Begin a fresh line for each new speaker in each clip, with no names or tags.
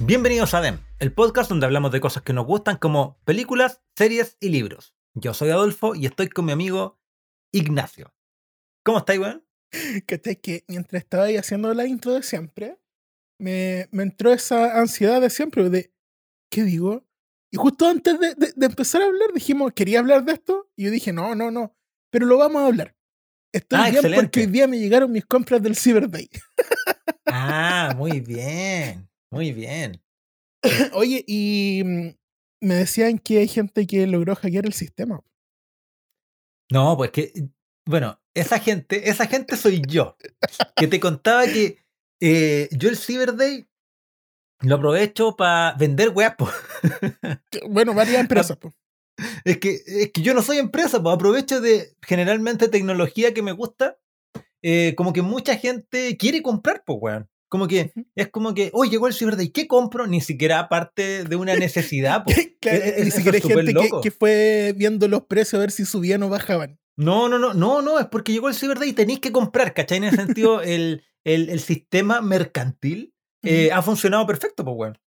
Bienvenidos a DEM, el podcast donde hablamos de cosas que nos gustan como películas, series y libros. Yo soy Adolfo y estoy con mi amigo Ignacio. ¿Cómo estáis, weón?
¿Cachai? Que mientras estaba ahí haciendo la intro de siempre, me, me entró esa ansiedad de siempre de, ¿qué digo? Y justo antes de, de- de empezar a hablar dijimos, quería hablar de esto, y yo dije, no, no, no, pero lo vamos a hablar. Estoy
Ah,
bien
excelente.
porque hoy día me llegaron mis compras del Cyber Day.
Ah, muy bien, muy bien.
Oye, y mm, me decían que hay gente que logró hackear el sistema.
No, pues que, bueno, esa gente, esa gente soy yo. Que te contaba que eh, yo el Cyber Day lo aprovecho para vender weas,
Bueno, varias empresas. po.
Es que, es que yo no soy empresa, pues aprovecho de generalmente tecnología que me gusta. eh, como que mucha gente quiere comprar, pues, weón. Como que es como que, oh, llegó el Cyber Day, ¿qué compro? Ni siquiera parte de una necesidad.
Claro, ni siquiera hay gente que, fue viendo los precios a ver si subían o bajaban.
No, no, no, no, no, es porque llegó el Cyber Day y tenéis que comprar, ¿cachai? En ese sentido, el, el, el sistema mercantil eh, ha funcionado perfecto, pues, weón.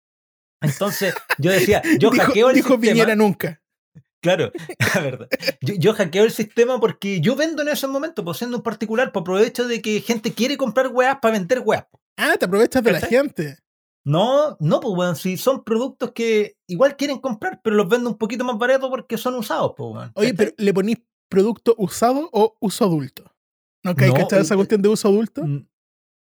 Entonces, yo decía, yo
dijo,
hackeo el
dijo
sistema.
Piñera nunca.
Claro, la verdad. Yo, yo hackeo el sistema porque yo vendo en ese momento, pues siendo un particular, pues aprovecho de que gente quiere comprar weas para vender weas.
Ah, te aprovechas de la gente.
No, no, pues weón, si son productos que igual quieren comprar, pero los vendo un poquito más barato porque son usados, pues weón.
Oye, pero ¿le ponís producto usado o uso adulto? ¿No hay
No,
cachado esa
eh,
cuestión de uso adulto?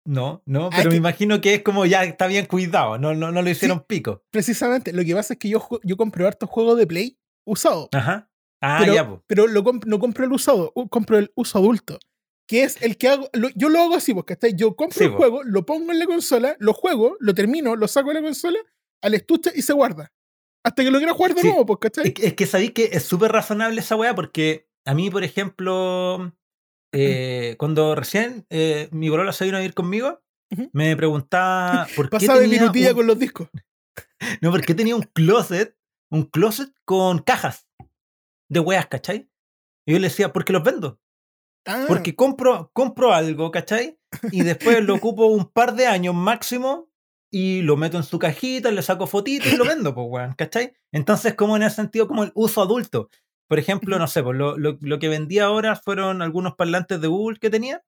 No, no,
Ah,
pero me
que-
imagino que es como ya está bien cuidado, no, no, no lo hicieron pico.
Precisamente, lo que pasa es que yo, yo compro hartos juegos de Play usado,
Ajá. Ah,
pero,
ya, pues.
pero lo comp- no compro el usado, compro el uso adulto, que es el que hago, lo- yo lo hago así, porque yo compro
Sí,
el juego, lo pongo en la consola, lo juego, lo termino, lo saco de la consola, al estuche y se guarda. Hasta que lo quiera jugar de
Sí.
nuevo, ¿cachai?
Es, que- es que sabéis que es súper razonable esa weá porque a mí, por ejemplo, eh, cuando recién eh, mi bolola se vino a ir conmigo, me preguntaba por qué,
Pasaba de
tenía
minutilla
un,
con los discos.
no, por qué tenía un closet, un closet con cajas de weas, ¿cachai? Y yo le decía, porque los vendo.
Ah,
Porque compro, compro algo, ¿cachai? Y después lo ocupo un par de años máximo y lo meto en su cajita, le saco fotitos y lo vendo, pues, weón, ¿cachai? Entonces, como en ese sentido, como el uso adulto. Por ejemplo, no sé, pues lo, lo- lo que vendí ahora fueron algunos parlantes de Google que tenía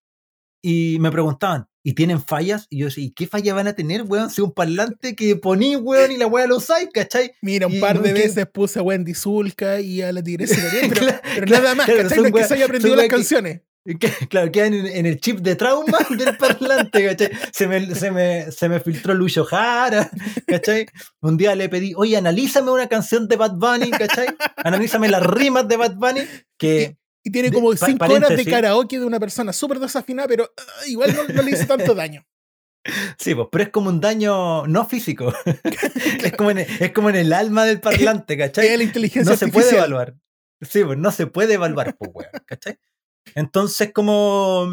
y me preguntaban, ¿y tienen fallas? Y yo decía, ¿y qué falla van a tener, weón? Si un parlante que poní, weón, y la weá lo usáis, ¿cachai?
Mira, un
y
par de
que-
veces puse a Wendy Zulka y a la Tigresa pero,
Claro,
pero nada más,
claro,
¿cachai? No es que se haya aprendido las
que-
canciones.
Claro, quedan en, el chip de trauma del parlante, ¿cachai? Se me, se me, se me filtró Lucho Jara, ¿cachai? Un día le pedí, oye, analízame una canción de Bad Bunny, ¿cachai? Analízame las rimas de Bad Bunny, que
Y tiene
De-
como
pa-
cinco horas de karaoke de una persona súper desafinada, pero ah, igual no, no le hizo tanto daño.
sí, pues, pero es como un daño no físico. es, como en, es como en el alma del parlante,
Es
¿cachai?
la inteligencia
No se puede evaluar. Sí, pues no se puede evaluar, pues, weón, ¿cachai? Entonces, como.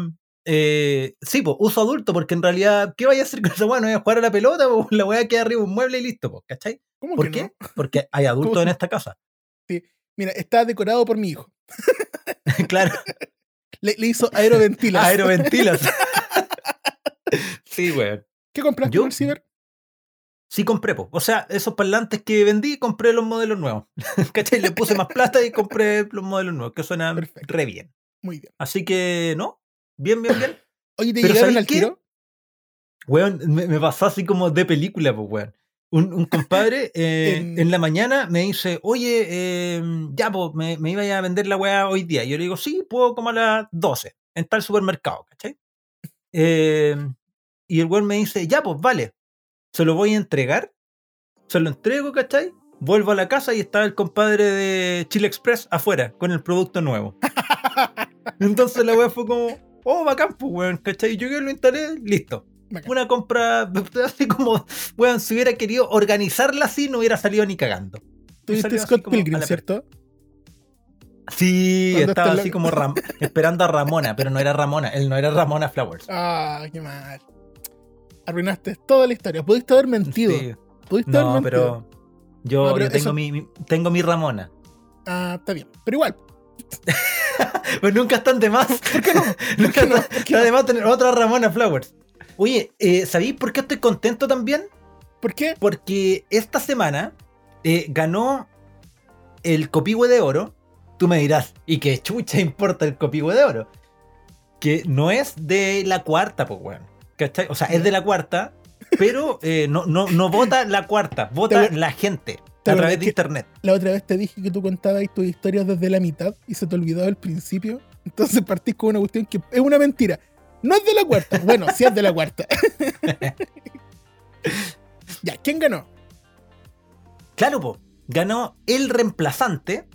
eh, sí, pues, uso adulto, porque en realidad, ¿qué vaya a hacer con esa weá? No voy a jugar a la pelota, pues la weá queda arriba de un mueble y listo, pues, ¿cachai?
¿Cómo
¿Por
que
qué?
no?
Porque hay adultos en esta casa.
Mira, está decorado por mi hijo.
claro,
Le, le hizo aeroventilas.
aeroventilas. sí, weón.
¿Qué compraste en el ciber?
Sí compré, pues. O sea, esos parlantes que vendí, compré los modelos nuevos. ¿Cachai? Le puse más plata y compré los modelos nuevos, que suenan
Perfecto.
re bien.
Muy bien.
Así que, ¿no? Bien, bien, bien.
Oye, ¿te
Pero
llegaron
¿sabéis
al
qué?
tiro?
Weón, me, me pasó así como de película, pues, weón. Un, un compadre eh,
En-
en... la mañana me dice, oye, eh, ya, pues, me, me iba a vender la weá hoy día. Y yo le digo, sí, puedo como a las 12, en tal supermercado, ¿cachai? Eh, y el weón me dice, ya, pues, vale, se lo voy a entregar, se lo entrego, ¿cachai? Vuelvo a la casa y estaba el compadre de Chile Express afuera, con el producto nuevo. Entonces la weá fue como, oh, bacán, pues, weón, ¿cachai? Yo que lo instalé, listo
Bacán.
una compra así como, weón, si hubiera querido organizarla así, no hubiera salido ni cagando.
Tuviste Scott Pilgrim, ¿cierto?
Sí,
¿Dónde
estaba
la-
así como Ram- esperando a Ramona, pero no era Ramona, él no era Ramona Flowers.
Ah, qué mal. Arruinaste toda la historia. Pudiste haber mentido.
Sí.
Pudiste haber
No,
mentido.
pero yo,
No, pero
yo tengo,
eso-
mi, mi- tengo mi Ramona.
Ah, está bien. Pero igual,
Pues nunca están de más.
¿por qué no?
nunca
qué no?
está,
¿Por
está de más tener otra Ramona Flowers. Oye, eh, ¿sabéis por qué estoy contento también?
¿Por qué?
Porque esta semana eh, ganó el Copihue de Oro. Tú me dirás, ¿y qué chucha importa el Copihue de Oro? Que no es de la cuarta, pues, weón. ¿Cachai? O sea, es de la cuarta, pero eh, no, no, no vota la cuarta, vota la gente
te
a través de internet.
La otra vez te dije que tú contabas tus historias desde la mitad y se te olvidó el principio. Entonces partís con una cuestión que es una mentira. No es de la cuarta. Bueno, sí es de la cuarta. ya, ¿quién ganó?
Claro, po. Ganó El Reemplazante,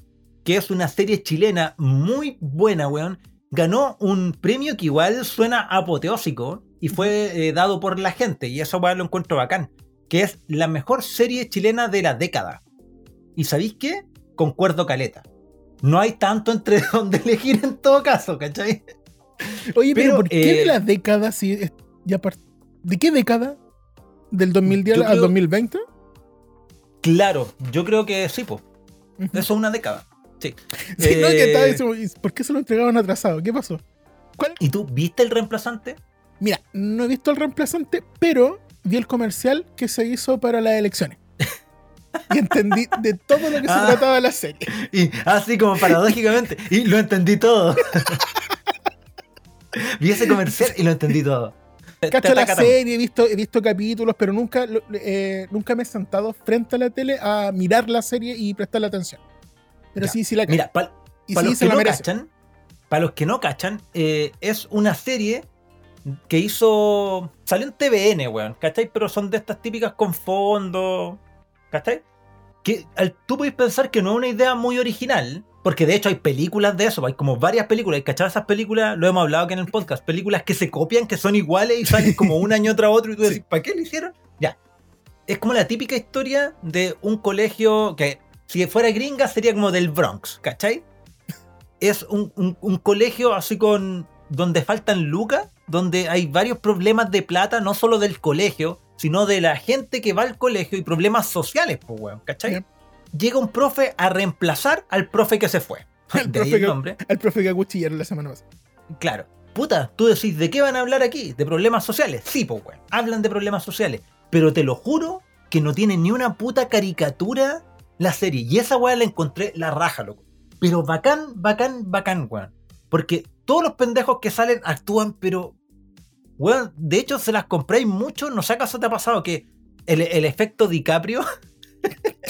que es una serie chilena muy buena, weón. Ganó un premio que igual suena apoteósico y fue eh, dado por la gente, y eso weón lo encuentro bacán, que es la mejor serie chilena de la década. ¿Y sabéis qué? Concuerdo caleta. No hay tanto entre donde elegir en todo caso, ¿cachai?
Oye, pero,
Pero,
¿por qué de
eh,
la década si es- ya par- ¿De qué década? ¿Del 2010
Yo
al
creo-
2020?
Claro, yo creo que sí, po.
Ujú.
Eso es una década. Sí.
Sí, no, que estaba
Eh,
diciendo, ¿y ¿por qué se lo entregaban atrasado? ¿Qué pasó? ¿Cuál?
¿Y tú viste el reemplazante?
Mira, no he visto el reemplazante, pero vi el comercial que se hizo para las elecciones. Y entendí de todo lo que se
Ah.
trataba la serie.
Y así como paradójicamente. Y lo entendí todo. Vi ese comercial y lo entendí todo.
Cacho la serie, he visto, he visto capítulos, pero nunca, eh, nunca me he sentado frente a la tele a mirar la serie y prestarle atención. Pero
Ya.
sí, sí la cacho.
Mira, para
sí,
los no para los que no cachan, eh, es una serie que hizo. Salió en TVN, weón, ¿cachai? Pero son de estas típicas con fondo, ¿cachai? Que al- tú podés pensar que no es una idea muy original, porque de hecho hay películas de eso, hay como varias películas, y cachai esas películas, lo hemos hablado aquí en el podcast, películas que se copian, que son iguales y salen como un año tras otro, y tú decís, ¿para qué lo hicieron? Ya. Es como la típica historia de un colegio que, si fuera gringa, sería como del Bronx, ¿cachai? Es un, un- un colegio así con. donde faltan lucas, donde hay varios problemas de plata, no solo del colegio, sino de la gente que va al colegio y problemas sociales, pues, weón, ¿cachai? Llega un profe a reemplazar al profe que se fue. De ahí el
que-
nombre.
Al profe que acuchillaron la semana pasada.
Claro. Puta, tú decís, ¿de qué van a hablar aquí? ¿De problemas sociales? Sí, pues, weón. Hablan de problemas sociales. Pero te lo juro que no tiene ni una puta caricatura la serie. Y esa weá la encontré la raja, loco. Pero bacán, bacán, bacán, weón. Porque todos los pendejos que salen actúan, pero. Weón, de hecho se las compráis mucho. No sé acaso te ha pasado que el, el efecto DiCaprio.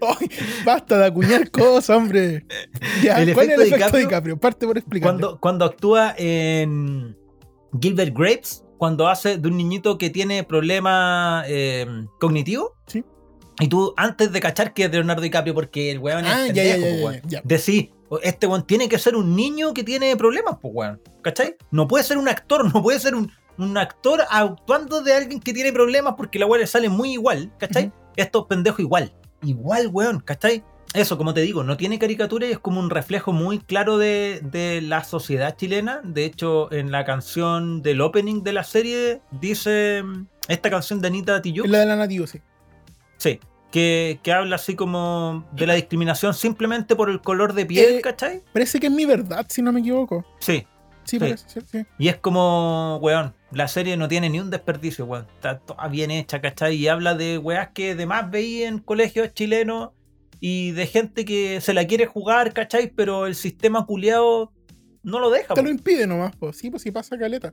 Ay, basta de acuñar cosas, hombre. Ya,
El
¿Cuál es el
efecto
efecto
DiCaprio-?
Parte por explicar.
Cuando, cuando actúa en Gilbert Grapes, cuando hace de un niñito que tiene problema eh, cognitivo.
Sí.
Y tú, antes de cachar que es de Leonardo DiCaprio, porque el weón
Ah,
es
ya,
pendejo,
ya, ya,
weón.
ya.
Decís, este weón tiene que ser un niño que tiene problemas, pues weón. ¿Cachai? No puede ser un actor, no puede ser un, un actor actuando de alguien que tiene problemas porque la weá le sale muy igual, ¿cachai?
Ujú.
Estos pendejos igual. Igual, weón, ¿cachai? Eso, como te digo, no tiene caricatura y es como un reflejo muy claro de, de la sociedad chilena. De hecho, en la canción del opening de la serie dice mm, esta canción de Anita Tijoux.
La de la nativo, sí.
Sí, que, que habla así como de la discriminación simplemente por el color de piel,
Eh,
¿cachai?
Parece que es mi verdad, si no me equivoco.
Sí.
Sí, parece, sí, sí.
Y es como, weón, la serie no tiene ni un desperdicio, weón. Está toda bien hecha, ¿cachai? Y habla de weas que además veía en colegios chilenos y de gente que se la quiere jugar, ¿cachai? Pero el sistema culiado no lo deja.
Te
po.
lo impide nomás, pues. Sí, pues sí pasa caleta.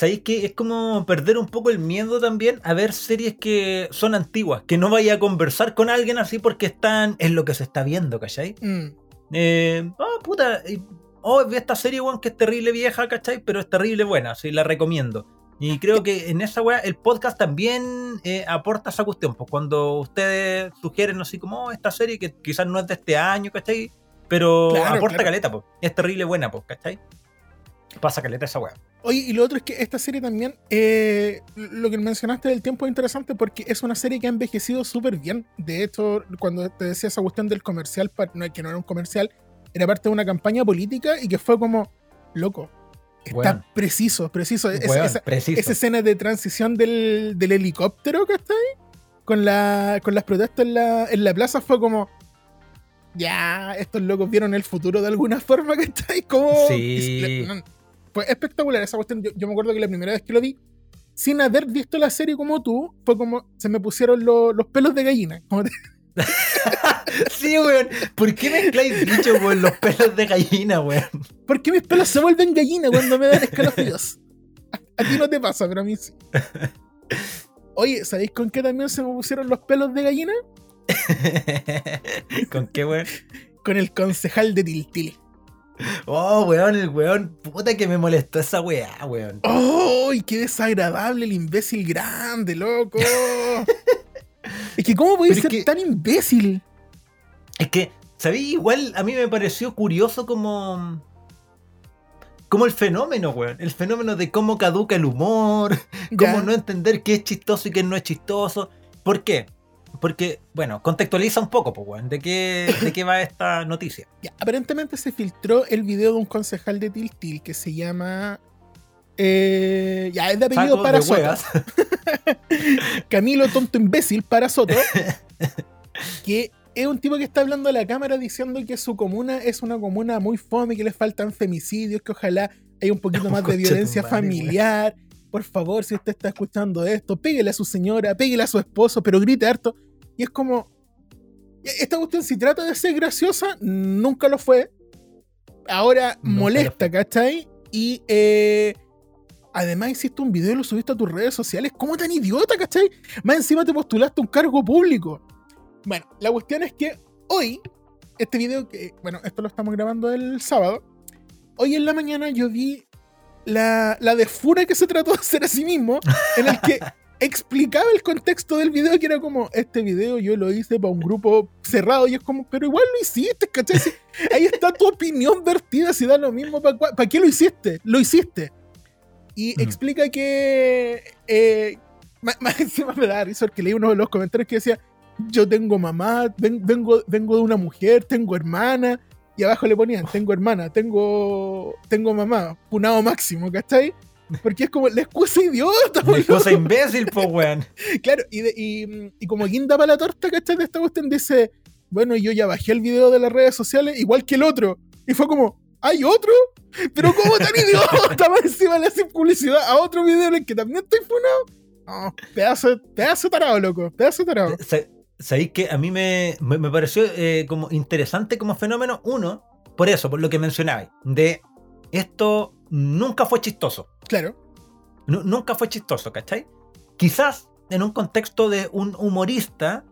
¿Sabéis que es como perder un poco el miedo también a ver series que son antiguas? Que no vaya a conversar con alguien así porque están en lo que se está viendo, ¿cachai?
Mm.
Eh, oh, puta. Oh, vi esta serie, weón, que es terrible vieja, ¿cachai? Pero es terrible buena, sí, la recomiendo. Y creo que en esa weá el podcast también eh, aporta esa cuestión. Pues cuando ustedes sugieren así como "Oh, esta serie que quizás no es de este año, ¿cachai? Pero
Claro,
aporta
claro.
caleta, pues. Es terrible buena, pues, ¿cachai? Pasa caleta esa weá.
Oye, y lo otro es que esta serie también, eh, lo que mencionaste del tiempo es interesante porque es una serie que ha envejecido súper bien. De hecho, cuando te decía esa cuestión del comercial, que no era un comercial, era parte de una campaña política y que fue como, loco, está preciso, preciso. Es- esa,
preciso.
esa escena de transición del, del helicóptero que está ahí, con, la, con las protestas en la, en la plaza, fue como, ya, estos locos vieron el futuro de alguna forma que está ahí, como...
Sí.
y- no, fue espectacular esa cuestión. Yo, yo me acuerdo que la primera vez que lo vi, sin haber visto la serie como tú, fue como se me pusieron lo- los pelos de gallina. Como te-
sí, weón. ¿Por qué mezcláis bicho con los pelos de gallina, weón?
¿Por qué mis pelos se vuelven gallina cuando me dan escalofríos? A, a ti no te pasa, pero a mí sí. Oye, ¿sabéis con qué también se me pusieron los pelos de gallina?
¿Con qué, weón?
Con el concejal de Tiltili.
Oh, weón, el weón. Puta que me molestó esa weá, weón.
¡Ay, qué desagradable el imbécil grande, loco! es que, ¿cómo
es
ser
que-
tan imbécil?
Es que, ¿sabí? Igual a mí me pareció curioso como. Como el fenómeno, weón. El fenómeno de cómo caduca el humor, cómo
Ya.
no entender qué es chistoso y qué no es chistoso. ¿Por qué? Porque, bueno, contextualiza un poco, pues, de qué, de qué va esta noticia.
Ya, aparentemente se filtró el video de un concejal de Tiltil que se llama. eh, ya, es de apellido
Saco
para
de huevas.
Camilo Tonto Imbécil para Soto. que es un tipo que está hablando a la cámara diciendo que su comuna es una comuna muy fome, que le faltan femicidios, que ojalá haya un poquito más de violencia
madre,
familiar. Por favor, si usted está escuchando esto, pégale a su señora, pégale a su esposo, pero grite harto. Y es como. Esta cuestión, si trata de ser graciosa, nunca lo fue. Ahora molesta, ¿cachai? Y eh, además hiciste un video y lo subiste a tus redes sociales. ¿Cómo tan idiota, cachai? Más encima te postulaste un cargo público. Bueno, la cuestión es que hoy, este video que, bueno, esto lo estamos grabando el sábado. Hoy en la mañana yo vi la, la desfura que se trató de hacer a sí mismo, en el que explicaba el contexto del video, que era como, este video yo lo hice para un grupo cerrado, y es como, pero igual lo hiciste, ¿cachai? Si ahí está tu opinión vertida, si da lo mismo, ¿para, ¿para qué lo hiciste? Lo hiciste. Y
Mm.
explica que, eh, más, más encima me da risa porque leí uno de los comentarios que decía, yo tengo mamá, ven- vengo, vengo de una mujer, tengo hermana, y abajo le ponían, tengo hermana, tengo, tengo mamá, punado máximo, ¿cachai? Porque es como la excusa idiota, boludo.
cosa imbécil, pues, weón.
Claro, y, de- y, y como guinda para la torta, ¿cachai? De esta cuestión dice, bueno, yo ya bajé el video de las redes sociales igual que el otro. Y fue como, ¿hay otro? Pero ¿cómo tan idiota? Más encima le hacen publicidad a otro video en el que también estoy funado. No, pedazo, pedazo tarado, loco, pedazo tarado.
Sa- Sabéis que a mí me, me, me pareció eh, como interesante como fenómeno, uno, por eso, por lo que mencionabais, de esto nunca fue chistoso.
Claro,
Nu- nunca fue chistoso, ¿cachai? Quizás en un contexto de un humorista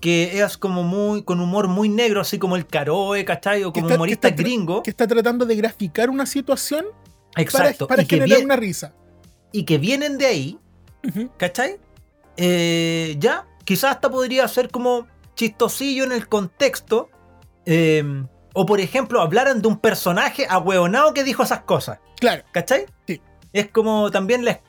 que es como muy, con humor muy negro, así como el Caroe, ¿cachai? O
Que
como
está- que
humorista
está tra-
gringo.
que está tratando de graficar una situación
Exacto.
para
y, que
generar
vie-
una risa.
y que vienen de ahí,
Ujú.
¿cachai? Eh, ya, quizás hasta podría ser como chistosillo en el contexto. eh, o por ejemplo, hablaran de un personaje ahueonado que dijo esas cosas.
Claro,
¿Cachai?
Sí.
Es como también la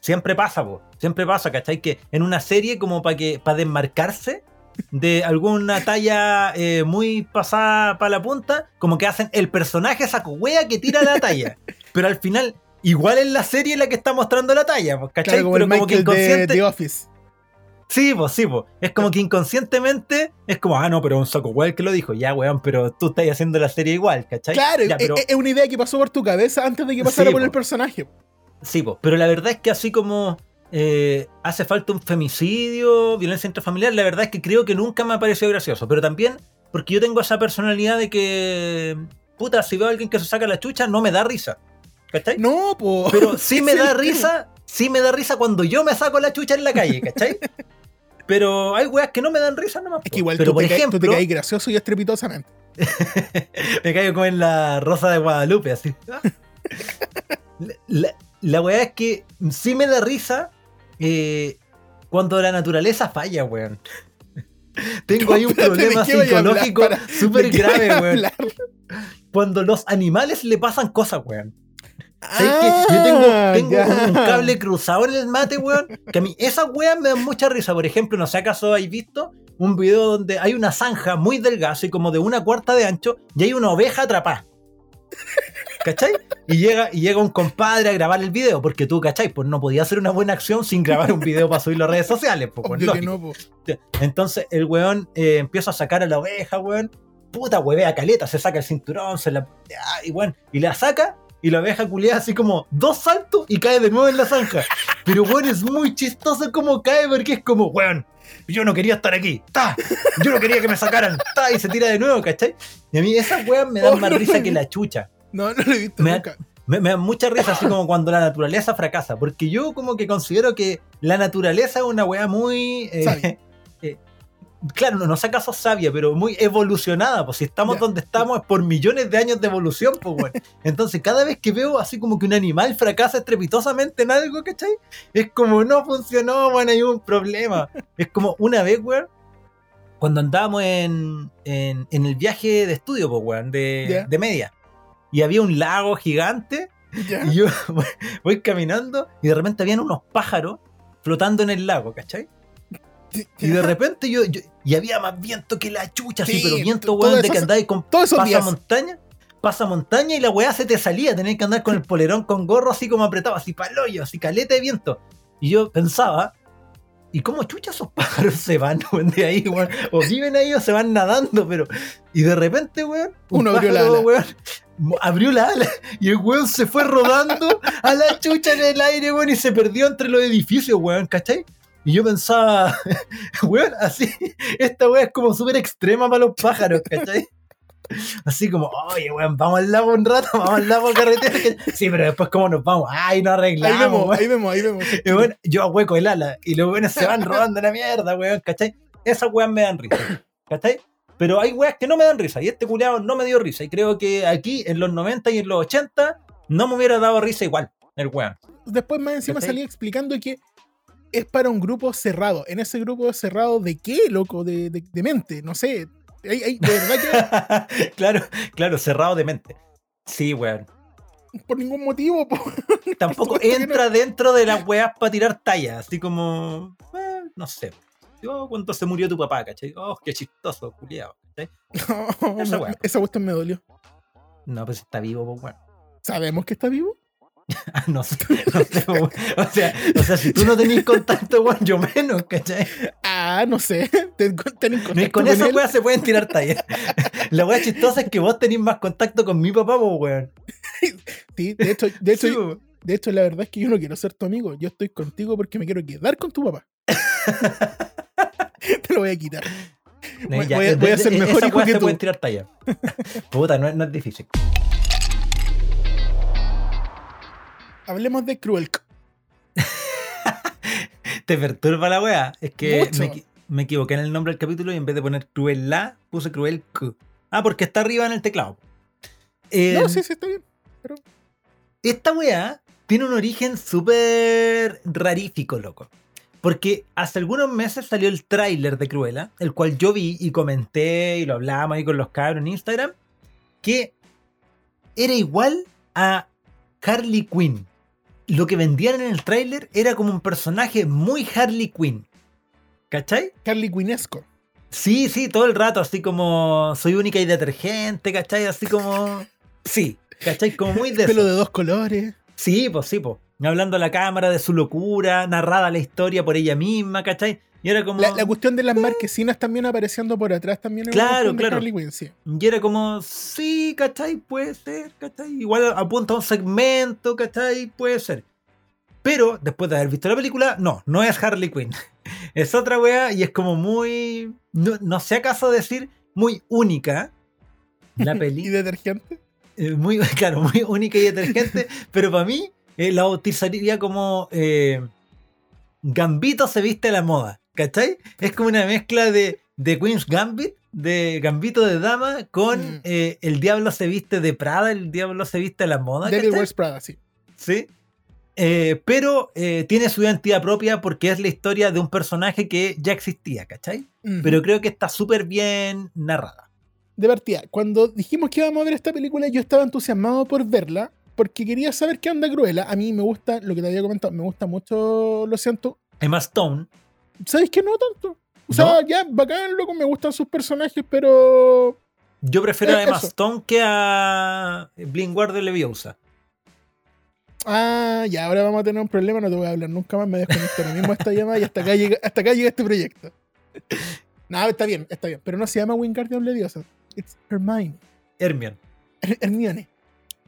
siempre pasa, po, siempre pasa, ¿cachai? Que en una serie como para que para desmarcarse de alguna talla eh, muy pasada para la punta, como que hacen el personaje saco wea que tira la talla. Pero al final, igual en la serie la que está mostrando la talla, ¿cachai?
claro como
Pero
el
como que
Michael de
inconsciente.
The Office.
Sí, pues sí, pues. Es como que inconscientemente es como, ah, no, pero un saco el que lo dijo. Ya, weón, pero tú estás haciendo la serie igual, ¿cachai?
Claro,
Ya,
es-
pero-
es, es una idea que pasó por tu cabeza antes de que pasara
Sí,
por el
po.
personaje.
Sí, po, pero la verdad es que así como eh, hace falta un femicidio, violencia intrafamiliar, la verdad es que creo que nunca me ha parecido gracioso. Pero también porque yo tengo esa personalidad de que, puta, si veo a alguien que se saca la chucha, no me da risa. ¿Cachai?
No, po.
Pero sí me da
el
risa, sí me da risa cuando yo me saco la chucha en la calle, ¿cachai? Pero hay weas que no me dan risa nomás.
Es
po.
que igual
pero
tú,
por
te caes- tú te
ejemplo,
caes gracioso y estrepitosamente.
me caigo como en la rosa de Guadalupe, así. La, la, la weá es que sí me da risa eh, cuando la naturaleza falla, weón. Tengo ahí un
Espérate, ¿de
problema psicológico súper
¿De qué
grave, weón. Cuando los animales le pasan cosas, weón. Yo tengo,
Ah,
tengo un, cable cruzado en el mate, weón. Que a mí esas weas me dan mucha risa. Por ejemplo, no sé acaso habéis visto un video donde hay una zanja muy delgada, así como de una cuarta de ancho, y hay una oveja atrapada. ¿Cachai? Y llega, y llega un compadre a grabar el video, porque tú, ¿cachai? Pues no podía hacer una buena acción sin grabar un video para subirlo a redes sociales. Pues, pues,
que
lógico.
no, po.
Entonces el weón eh, empieza a sacar a la oveja, weón. Puta, huevea caleta, se saca el cinturón, se la. y bueno, y la saca y la abeja culiada así como dos saltos y cae de nuevo en la zanja. Pero weón, es muy chistoso como cae porque es como, weón, yo no quería estar aquí, ta, yo no quería que me sacaran, ta, y se tira de nuevo, ¿cachai? Y a mí esas weas me dan
Oh,
más
no,
risa que la chucha.
No, no lo he visto
Me-
nunca.
Me, me da mucha risa así como cuando la naturaleza fracasa, porque yo como que considero que la naturaleza es una wea muy... eh, claro, no, no acaso sabia, pero muy evolucionada, pues si estamos donde estamos es por millones de años de evolución, pues bueno. Entonces cada vez que veo así como que un animal fracasa estrepitosamente en algo, ¿cachai? Es como no funcionó, bueno, hay un problema. Es como una vez, weón, cuando andábamos en, en, en el viaje de estudio, pues weón, de, de media. Y había un lago gigante y yo voy, voy caminando y de repente habían unos pájaros flotando en el lago, ¿cachai? Y de repente yo, yo- y había más viento que la chucha, así,
Sí,
pero viento,
to-
weón, de que andáis con
Todos esos
pasa
días.
montaña, pasa montaña y la weá se te salía, tenías que andar con el polerón con gorro así como apretado, así paloyo, así caleta de viento. Y yo pensaba, ¿y cómo chucha esos pájaros se van weón, de ahí, weón? O viven ahí o se van nadando, pero. Y de repente, weón, un
Uno abrió la ala.
weón, abrió la ala y el weón se fue rodando a la chucha en el aire, weón, y se perdió entre los edificios, weón, ¿cachai? Y yo pensaba, weón, así, esta weá es como súper extrema para los pájaros, ¿cachai? Así como, oye, weón, vamos al lago un rato, vamos al lago carretera. Sí, pero después, ¿cómo nos vamos? Ay, no
Ahí
arreglamos,
vemos,
weón.
ahí vemos, ahí vemos.
Y bueno, yo ahueco el ala y los weones se van rodando la mierda, weón, ¿cachai? Esas weas me dan risa, ¿cachai? Pero hay weas que no me dan risa y este culiado no me dio risa. Y creo que aquí en los 90 y en los 80 no me hubiera dado risa igual el weón.
Después más encima
¿Cachai?
salía explicando que es para un grupo cerrado. En ese grupo cerrado, ¿de qué, loco? De, de- de mente, no sé. De verdad
claro, claro, cerrado de mente. Sí, weón.
que por ningún motivo. po.
Tampoco
Por que
entra dentro de las weas para tirar tallas, así como, eh, no sé. Yo cuando se murió tu papá, ¿cachai? Oh, qué chistoso, culiado.
No,
Esa wea.
esa cuestión me dolió.
No, pues está vivo, pues weón.
¿Sabemos que está vivo?
No no sé, o sea, o sea, si tú no tenés contacto, weón, yo menos, ¿cachai?
Ah, no sé. Ten-
con
con
esa weá se pueden tirar tallas. La weá chistosa es que vos tenés más contacto con mi papá, po, weón.
Sí, de hecho, de hecho,
Sí,
de hecho, la verdad es que yo no quiero ser tu amigo. Yo estoy contigo porque me quiero quedar con tu papá. Te lo voy a quitar. Voy-
Ya,
voy a- voy a ser mejor hijo
weas
que
se
tú.
pueden tirar tallas. Puta, no, no es difícil.
Hablemos de Cruel.
Te perturba la weá. Es que me, equi- me equivoqué en el nombre del capítulo y en vez de poner cruel la, puse cruel Q. Ah, porque está arriba en el teclado. Eh,
No, sí, sí, está bien.
Esta weá tiene un origen súper rarífico, loco. Porque hace algunos meses salió el tráiler de Cruella, el cual yo vi y comenté y lo hablábamos ahí con los cabros en Instagram, que era igual a Harley Quinn. Lo que vendían en el tráiler era como un personaje muy Harley Quinn. ¿Cachai?
Carly Quinesco.
Sí, sí, todo el rato, así como soy única y detergente, ¿cachai? Así como... Sí, ¿cachai? Como muy de...
Pelo
eso.
de dos colores.
Sí, pues sí, pues. Hablando a la cámara de su locura, narrada la historia por ella misma, ¿cachai? Y era como.
La, la cuestión de las marquesinas también apareciendo por atrás también. una
Claro, claro.
Harley Quinn, sí.
Y era como, sí, ¿cachai? Puede ser, ¿cachai? Igual apunta a un segmento, ¿cachai? Puede ser. Pero después de haber visto la película, no, no es Harley Quinn. Es otra wea y es como muy. No, no sé acaso decir muy única. La
Y
peli.
detergente.
Eh, muy, claro, muy única y detergente, pero para mí eh, la bautizaría como eh, Gambito se viste a la moda, ¿cachai? Es como una mezcla de, de Queen's Gambit, de Gambito de Dama, con
Mm.
eh, El Diablo se viste de Prada, El Diablo se viste a la moda,
Devil. Wears Prada, sí.
Sí. Eh, pero eh, tiene su identidad propia porque es la historia de un personaje que ya existía, ¿cachai? Pero creo que está súper bien narrada.
de partida, cuando dijimos que íbamos a ver esta película, yo estaba entusiasmado por verla, porque quería saber qué onda Cruella. A mí me gusta, lo que te había comentado, me gusta mucho, lo siento.
Emma Stone,
¿Sabes que no tanto? O sea,
¿No?
ya, bacán, loco, me gustan sus personajes, pero.
Yo prefiero a
Eh,
Emma
eso.
Stone que a Blinkwater Leviosa.
Ah, ya, ahora vamos a tener un problema, no te voy a hablar nunca más, me desconecto ahora mismo esta llamada y hasta acá llega, hasta acá llega este proyecto. No, está bien, está bien, pero no se llama Wingardium Leviosa. It's Hermione.
Hermione.
Her- Hermione.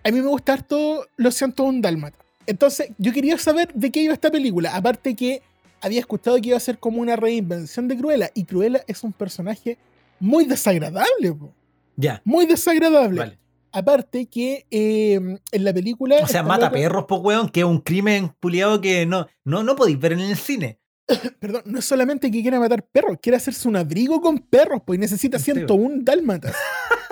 a mí me gusta harto Lo siento un dálmata. Entonces, yo quería saber de qué iba esta película. Aparte que había escuchado que iba a ser como una reinvención de Cruella. Y Cruella es un personaje muy desagradable, po.
Ya.
Muy desagradable.
Vale.
Aparte que eh, en la película.
O sea, mata
loca-
perros, po, weón, que es un crimen puliado que no, no, no podéis ver en el cine.
Perdón, no es solamente que quiera matar perros, quiere hacerse un abrigo con perros, pues y necesita
Sí,
101 dálmatas.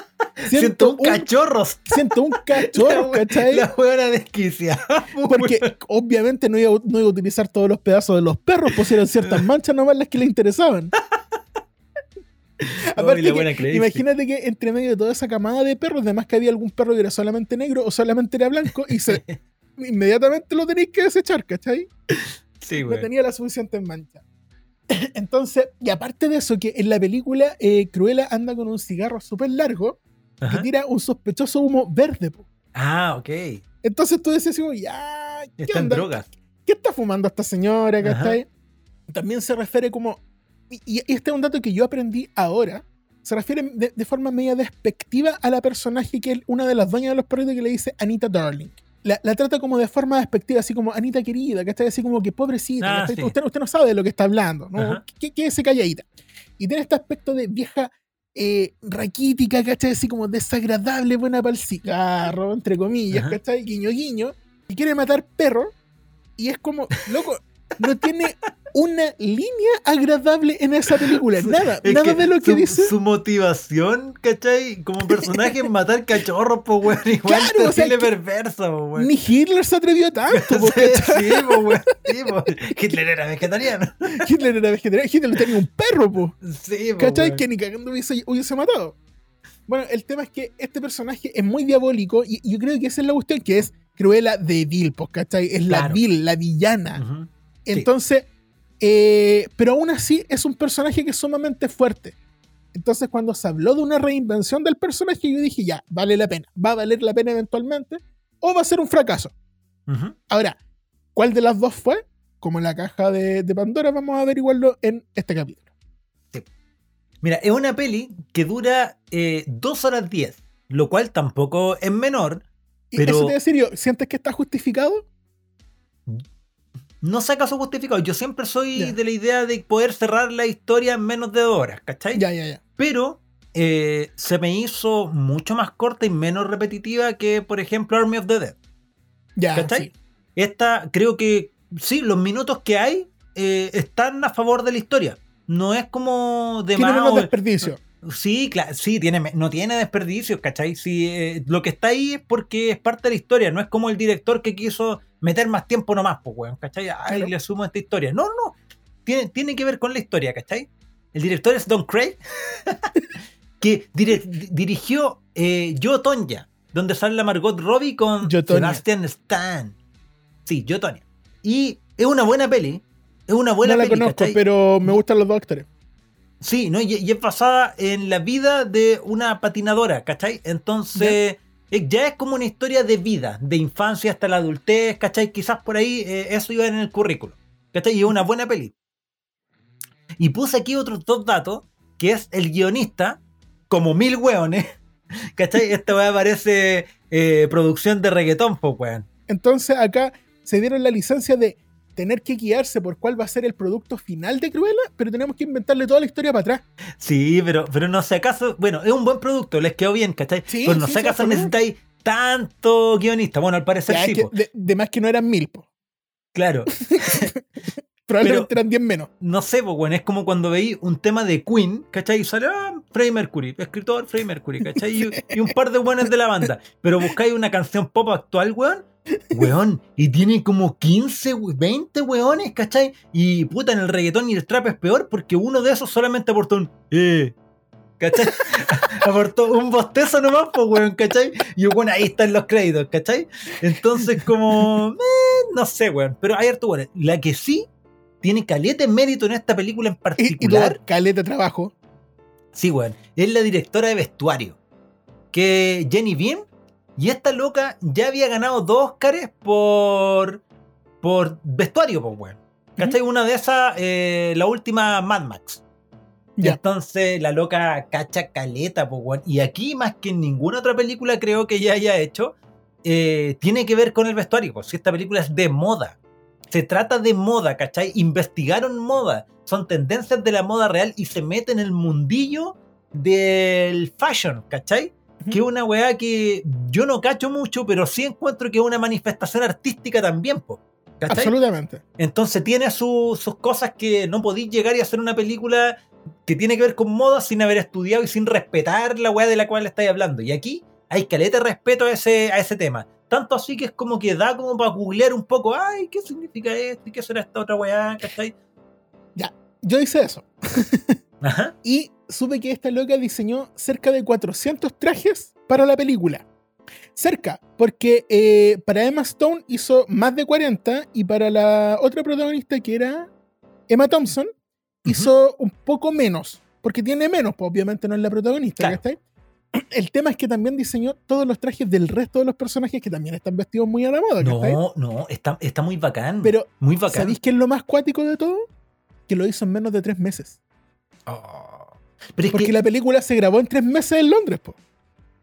Siento un cachorros.
101 cachorros, ¿cachai?
La weona desquiciada. po,
Porque obviamente no iba, no iba a utilizar todos los pedazos de los perros, eran ciertas manchas nomás las que le interesaban. Aparte
la
que, imagínate que entre medio de toda esa camada de perros, además que había algún perro que era solamente negro o solamente era blanco, y se, inmediatamente lo tenéis que desechar, ¿cachai?
Sí,
no tenía la suficiente mancha. Entonces, y aparte de eso, que en la película eh, Cruella anda con un cigarro súper largo que tira un sospechoso humo verde. po.
Ah, ok.
Entonces tú decías, como, ya, ¿qué
Está en
onda?
drogas.
¿Qué está fumando esta señora?
Ajá.
¿cachai? También se refiere como, y, y este es un dato que yo aprendí ahora, se refiere de, de forma media despectiva a la personaje que es una de las dueñas de los perritos que le dice Anita Darling. La, la trata como de forma despectiva, así como Anita querida, que está así como que pobrecita,
Ah,
¿cachai?
sí.
usted, usted no sabe de lo que está hablando. ¿Qué, qué ese calladita? Y tiene este aspecto de vieja eh, raquítica, ¿cachai? Así como desagradable, buena para el cigarro, entre comillas,
Ajá.
¿cachai? Guiño, guiño. Y quiere matar perros. Y es como, loco, no tiene una línea agradable en esa película. Nada,
Es
nada de lo que
su,
dice.
Su motivación, ¿cachai? Como personaje matar cachorros, po, weón. Igual
Claro, o sea,
po, weón.
Ni Hitler se atrevió a tanto. po,
Sí, po, weón. Sí, po. Hitler era vegetariano.
Hitler era vegetariano. Hitler tenía un perro, po.
Sí, po,
¿Cachai?
weón.
Que ni cagando hubiese, hubiese matado. Bueno, el tema es que este personaje es muy diabólico y yo creo que esa es la cuestión, que es Cruella de Vil, pues, ¿cachai? Es la. Vil, la villana.
Ujú.
Entonces, eh, pero aún así es un personaje que es sumamente fuerte. Entonces, cuando se habló de una reinvención del personaje, yo dije, ya, vale la pena. Va a valer la pena eventualmente o va a ser un fracaso. Ahora, ¿cuál de las dos fue? Como la caja de, de Pandora, vamos a averiguarlo en este capítulo.
Mira, es una peli que dura eh, 2 horas 10, lo cual tampoco es menor.
Y
Pero-
eso te voy a decir yo, ¿sientes que está justificado?
No saca su justificado. Yo siempre soy de la idea de poder cerrar la historia en menos de dos horas, ¿cachai?
Ya, ya, ya.
Pero eh, se me hizo mucho más corta y menos repetitiva que, por ejemplo, Army of the Dead.
Ya,
¿Cachai?
sí.
Esta, creo que sí, los minutos que hay eh, están a favor de la historia. No es como de
Tiene
más
menos desperdicio.
Sí, claro, sí, tiene, no tiene desperdicios, ¿cachai? Sí, eh, lo que está ahí es porque es parte de la historia, no es como el director que quiso meter más tiempo nomás, pues, weón, ¿cachai? Ay,
Claro.
le sumo esta historia. No, no, tiene, tiene que ver con la historia, ¿cachai? El director es Don Craig, que dirigió eh, Yo, Tonya, donde sale la Margot Robbie con. Sebastian Stan. Sí, Yo, Tonya. Y es una buena peli, es una buena
no la
peli,
conozco,
¿cachai?
pero me gustan los dos actores.
Sí, ¿no? Y, y es basada en la vida de una patinadora, ¿cachai? Entonces, ya es como una historia de vida, de infancia hasta la adultez, ¿cachai? Quizás por ahí eh, eso iba en el currículo, ¿cachai? Y es una buena peli. Y puse aquí otros dos datos, que es el guionista, como mil hueones, ¿cachai? Esta weá parece eh, producción de reggaetón, pues, weón.
Entonces acá se dieron la licencia de tener que guiarse por cuál va a ser el producto final de Cruella, pero tenemos que inventarle toda la historia para atrás.
Sí, pero, pero no sé acaso, bueno, es un buen producto, les quedó bien, ¿cachai?
Sí,
pero no sé
sí,
acaso necesitáis tanto guionista. Bueno, al parecer
Ya,
sí,
que de, de más que no eran mil, po.
claro.
probablemente eran 10 menos.
No sé, pues, bueno, es como cuando veis un tema de Queen, ¿cachai? Y sale, ah, Freddie Mercury, escritor Freddie Mercury, ¿cachai? Y, y un par de buenos de la banda. Pero buscáis una canción pop actual, weón. Weón, y tiene como 15, we- 20 weones, ¿cachai? Y puta, en el reggaetón y el trap es peor porque uno de esos solamente aportó un eh, ¿cachai? aportó un bostezo nomás, pues, weón, ¿cachai? Y bueno, ahí están los créditos, ¿cachai? Entonces, como, eh, no sé, weón, pero hay harto weón. La que sí tiene caleta en mérito en esta película en
Y, y
particular,
caleta de trabajo.
sí, weón, es la directora de vestuario, que Jenny Bean, y esta loca ya había ganado dos Oscars por, por vestuario, pues, weón. ¿Cachai? Una de esas, eh, la última Mad Max.
Ya.
Entonces la loca cacha caleta, pues, weón. Y aquí, más que en ninguna otra película, creo que ya haya hecho, eh, tiene que ver con el vestuario. Pues, si esta película es de moda. Se trata de moda, ¿cachai? Investigaron moda. Son tendencias de la moda real y se meten en el mundillo del fashion, ¿cachai? Que es una weá que yo no cacho mucho, pero sí encuentro que es una manifestación artística también, po, ¿cachai?
Absolutamente.
Entonces tiene su- sus cosas que no podéis llegar y hacer una película que tiene que ver con moda sin haber estudiado y sin respetar la weá de la cual estáis hablando. Y aquí hay caleta respeto a ese, a ese tema. Tanto así que es como que da como para googlear un poco, ay, ¿qué significa esto? ¿Y qué será esta otra weá? ¿Cachai?
Yo hice eso.
Ajá.
Y supe que esta loca diseñó cerca de 400 trajes para la película. Cerca, porque eh, para Emma Stone hizo más de 40 y para la otra protagonista que era Emma Thompson hizo un poco menos, porque tiene menos, pues obviamente no es la protagonista,
Claro.
¿cachai? El tema es que también diseñó todos los trajes del resto de los personajes que también están vestidos muy a la moda.
No, no, está, está muy bacán.
Pero,
muy bacán.
¿sabéis qué es lo más cuático de todo? Que lo hizo en menos de tres meses.
Oh. Pero es
Porque
que,
la película se grabó en tres meses en Londres, po.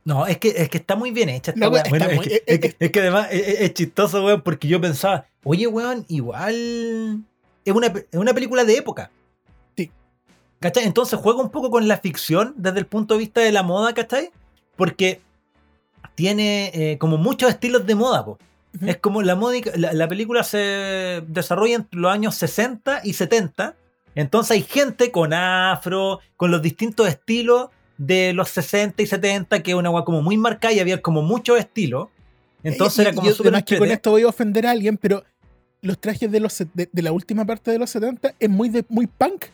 no, es que, es que está muy bien hecha esta Bueno, es,
muy-
que, es que- es que además es, chistoso, weón, porque yo pensaba, oye, weón, igual es una, una película de época. ¿Cachai? Entonces juega un poco con la ficción desde el punto de vista de la moda, ¿cachai? Porque tiene eh, como muchos estilos de moda, po. Es como la, módica- la, la película se desarrolla entre los años 60 y 70. Entonces hay gente con afro, con los distintos estilos de los 60 y 70, que es una weá como muy marcada y había como muchos estilos. Entonces
Eh,
era como
y
súper
además que con esto voy a ofender a alguien, pero los trajes de, los, se- de, de la última parte de los 70 es muy, de, muy punk.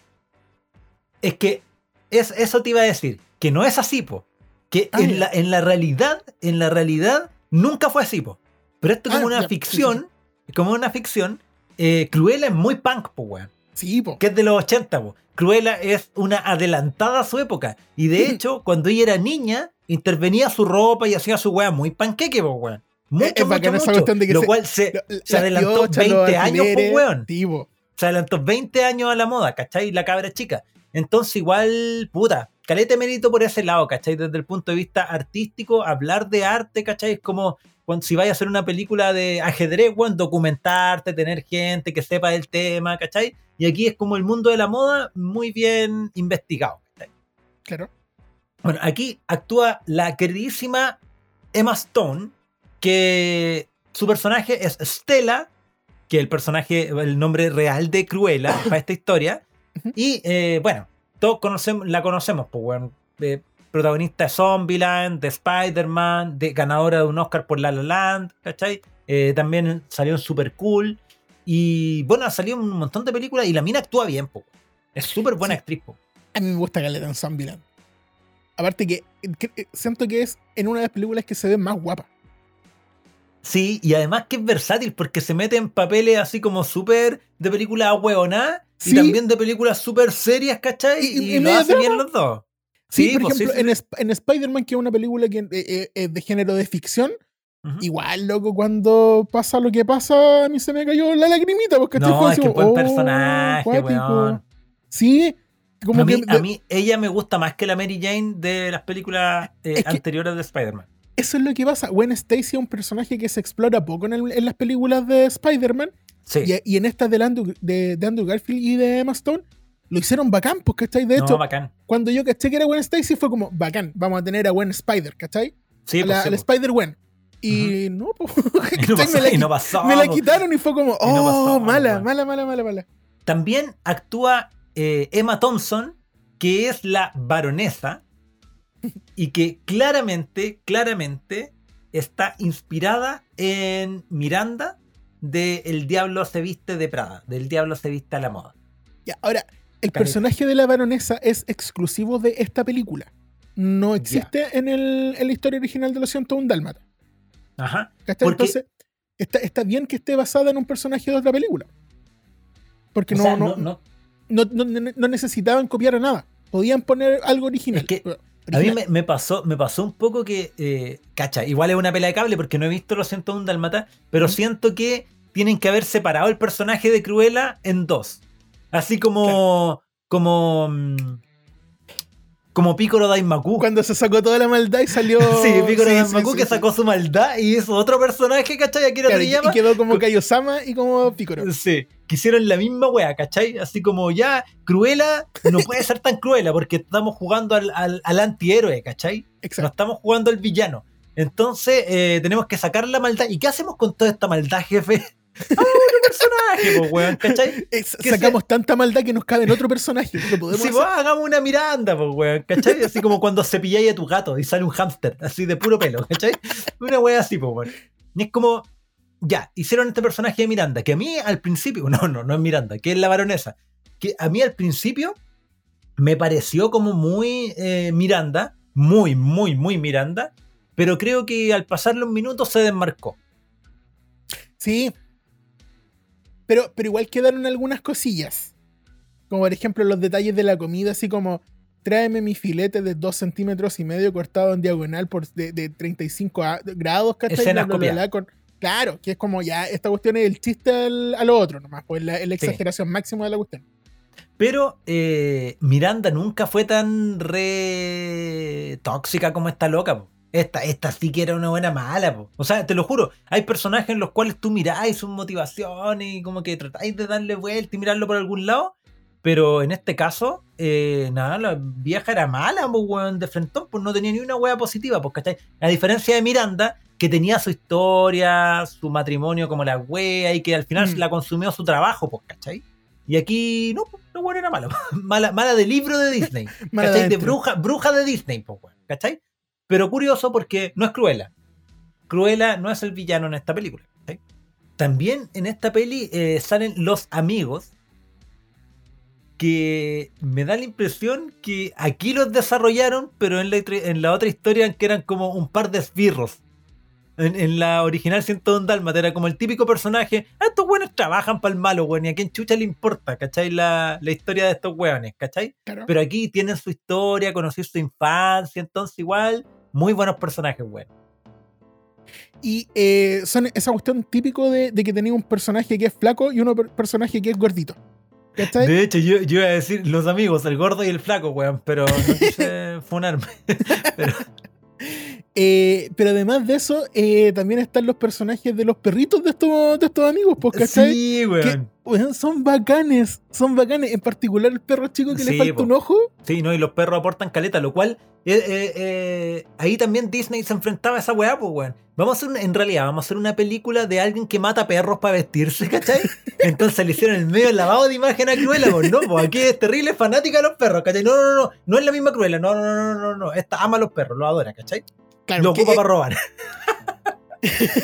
Es que es, eso te iba a decir, que no es así, po. Que
Ah,
en, la, en la realidad, en la realidad, nunca fue así, po. Pero esto es como
Ah,
una
ya, sí,
ficción, como una ficción, eh, Cruella es muy punk, po, weón.
Sí, po.
que es de los 80, po. Cruella es una adelantada a su época. Y de hecho, cuando ella era niña, intervenía su ropa y hacía su weá muy panqueque, po, weón. Mucho,
Es-
mucho,
esa
mucho.
cuestión de que
Lo
se-
cual se,
Lo-
se
las
adelantó
piochas, los
20 años, po, weón.
sí, po.
se adelantó 20 años a la moda, ¿cachai? La cabra chica. Entonces, igual, puta, calete mérito por ese lado, ¿cachai? Desde el punto de vista artístico, hablar de arte, ¿cachai? Es como cuando, si vais a hacer una película de ajedrez, weón, documentarte, tener gente que sepa del tema, ¿cachai? Y aquí es como el mundo de la moda muy bien investigado, ¿cachai?
Claro.
Bueno, aquí actúa la queridísima Emma Stone, que su personaje es Stella, que el personaje, el nombre real de Cruella para esta historia. Y eh, bueno, todos conocemos, la conocemos, pues, bueno, eh, protagonista de Zombieland, de Spider-Man, de ganadora de un Oscar por La La Land, ¿cachai? Eh, también salió en Super Cool. Y bueno, ha salido un montón de películas y la mina actúa bien, po. Es súper buena
Sí.
actriz, po.
A mí me gusta Caleta en Zombieland. Aparte que, que- eh, siento que es en una de las películas que se ve más guapa.
Sí, y además que es versátil porque se mete en papeles así como súper de películas hueonadas
Sí.
y también de películas súper serias, ¿cachai?
Y-
Y,
y- y
lo hace bien los dos.
Sí,
Sí,
por
pues,
ejemplo,
sí,
en. Sp- en Spider-Man, que es una película que eh, eh, de género de ficción, igual, loco, cuando pasa lo que pasa, a mí se me cayó la lagrimita, porque
No, es que buen personaje, weón.
Sí, como
a, mí,
que
a mí ella me gusta más que la Mary Jane de las películas eh,
que-
anteriores de Spider-Man.
Eso es lo que pasa. Gwen Stacy es un personaje que se explora poco en, el- en las películas de Spider-Man,
Sí.
y, y en estas de, Andrew, de, de Andrew Garfield y de Emma Stone, lo hicieron bacán, porque ¿cachai? De
no,
hecho,
bacán.
cuando yo caché que era Gwen Stacy, fue como, bacán, vamos a tener a Gwen Spider, ¿cachai?
Sí,
a
pues,
la,
sí,
la
pues.
Spider-Gwen. Y no, pues,
Y no pasó,
me, la,
y no
qui-
pasó,
me la
po.
quitaron y fue como,
no
oh,
pasó,
mala, mala, mala, mala, mala.
También actúa eh, Emma Thompson, que es la baronesa y que claramente, claramente está inspirada en Miranda de El Diablo se viste de Prada, del Diablo se viste a la moda.
Ya, ahora, el personaje de la baronesa es exclusivo de esta película. No existe en, el, en la historia original de los 101 Dálmata.
Ajá.
Entonces, está, está bien que esté basada en un personaje de otra película. Porque no,
sea,
no,
no- no-
necesitaban copiar a nada. Podían poner algo original.
Es que A mí me, me pasó, me pasó un poco que, eh, cacha, igual es una pela de cable porque no he visto los 101 Dalmata, pero siento que tienen que haber separado el personaje de Cruella en dos. Así como, como, mm, Como Piccolo Daimaku.
Cuando se sacó toda la maldad y salió.
Sí, Piccolo
sí,
Daimaku
sí,
que sacó su maldad y hizo otro personaje, ¿cachai? Akira
Claro,
Toriyama.
y quedó como Kaiosama y como Piccolo.
Sí, que hicieron la misma wea, ¿cachai? Así como ya, Cruella no puede ser tan cruela porque estamos jugando al, al, al antihéroe, ¿cachai? No
Exacto.
estamos jugando al villano. Entonces eh, tenemos que sacar la maldad. ¿Y qué hacemos con toda esta maldad, jefe? ¡Ah, otro personaje, pues, weón, ¿cachai?
Es-
que
sacamos tanta maldad que nos cabe en otro personaje. Lo podemos
Si
hacer.
vos hagamos una Miranda, pues, weón, ¿cachai? Así como cuando cepilláis a tu gato y sale un hámster, así de puro pelo, ¿cachai? Una wea así, pues, weón. Y es como, ya, hicieron este personaje de Miranda, que a mí al principio, no, no, no es Miranda, que es la baronesa, que a mí al principio me pareció como muy eh, Miranda, muy, muy, muy Miranda, pero creo que al pasar los minutos se desmarcó.
Sí. Pero, pero igual quedaron algunas cosillas. Como por ejemplo los detalles de la comida, así como tráeme mi filete de 2 centímetros y medio cortado en diagonal por de, de 35 a- grados, ¿cachai?
Escenas
con- claro, que es como ya, esta cuestión es el chiste al- a lo otro nomás, pues la, la exageración máxima de la cuestión.
Pero eh, Miranda nunca fue tan re tóxica como esta loca. po. Esta, esta sí que era una buena mala. po. O sea, te lo juro, hay personajes en los cuales tú miráis sus motivaciones y como que tratáis de darle vuelta y mirarlo por algún lado. Pero en este caso, eh, nada, la vieja era mala, pues, weón, de frentón, pues no tenía ni una wea positiva, pues, ¿cachai? A diferencia de Miranda, que tenía su historia, su matrimonio como la wea y que al final
Mm.
la consumió su trabajo, pues, ¿cachai? Y aquí, no, pues, la wea era mala. mala. Mala de libro de Disney. ¿cachai? De bruja, bruja de Disney, pues, weón, ¿cachai? Pero curioso porque no es Cruella. Cruella no es el villano en esta película. También en esta peli eh, salen los amigos que me da la impresión que aquí los desarrollaron, pero en la, en la otra historia que eran como un par de esbirros. En, en la original 101 Dálmata era como el típico personaje, "Ah, estos buenos trabajan para el malo, weón, y a quién chucha le importa, ¿cachai? La, la historia de estos weones, ¿cachai?
Claro.
Pero aquí tienen su historia, conocí su infancia, entonces igual, muy buenos personajes, weón.
Y eh, son esa cuestión típico de, de que tenía un personaje que es flaco y uno per- personaje que es gordito. ¿Cachai?
De hecho, yo, yo iba a decir los amigos, el gordo y el flaco, weón, pero no quise funarme. Pero,
Eh, pero además de eso, eh, también están los personajes de los perritos de estos, de estos amigos, pues, ¿cachai?
sí,
Que,
weón.
son bacanes, son bacanes. En particular el perro chico que
Sí,
le falta
po.
un ojo.
Sí, ¿no? Y los perros aportan caleta, lo cual eh, eh, eh, ahí también Disney se enfrentaba a esa weá, pues, weón. Vamos a hacer, una- en realidad, vamos a hacer una película de alguien que mata perros para vestirse, ¿cachai? Entonces le hicieron el medio lavado de imagen a Cruella, pues no, pues aquí es terrible fanática de los perros, ¿cachai? No, no, no, no es la misma Cruella, no, no, no, no, no, no, esta ama a los perros, lo adora, ¿cachai?
Claro,
lo ocupa para robar.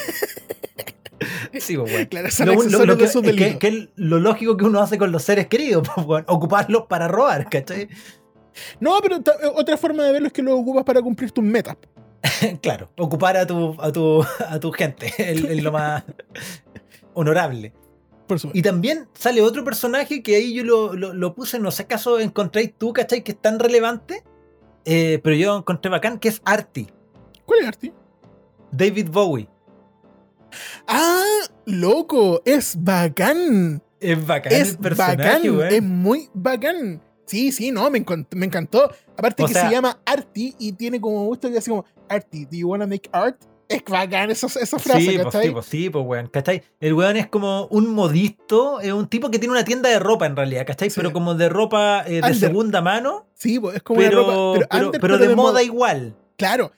sí, pues, weón.
claro, son
Lo, que, es que- que lo lógico que uno hace con los seres queridos, pues, ocuparlos para robar, ¿cachai?
No, pero eh, otra forma de verlo es que lo ocupas para cumplir tus metas.
Claro, ocupar a tu, a tu, a tu gente es lo más honorable.
Por supuesto.
Y también sale otro personaje que ahí yo lo, lo- lo puse, no sé acaso encontráis tú, ¿cachai? Que es tan relevante, eh, pero yo encontré bacán, que es Artie,
¿Cuál es Arti?
David Bowie.
¡Ah! ¡Loco! ¡Es bacán!
Es bacán
es
el personaje,
bacán, es muy bacán. Sí, sí, no, me, me encantó. Aparte
O
que
sea-
se llama Arti y tiene como gusto que así como Arti, do you wanna make art? Es bacán esa, esa frase,
Sí, pues
¿cachai?
sí, pues sí, pues weón, ¿cachai? El weón es como un modisto, es un tipo que tiene una tienda de ropa en realidad, ¿cachai?
Sí.
Pero como de ropa eh, de segunda mano,
Sí, pues, es como
pero,
una ropa, pero,
pero,
under,
pero de, moda igual.
Claro,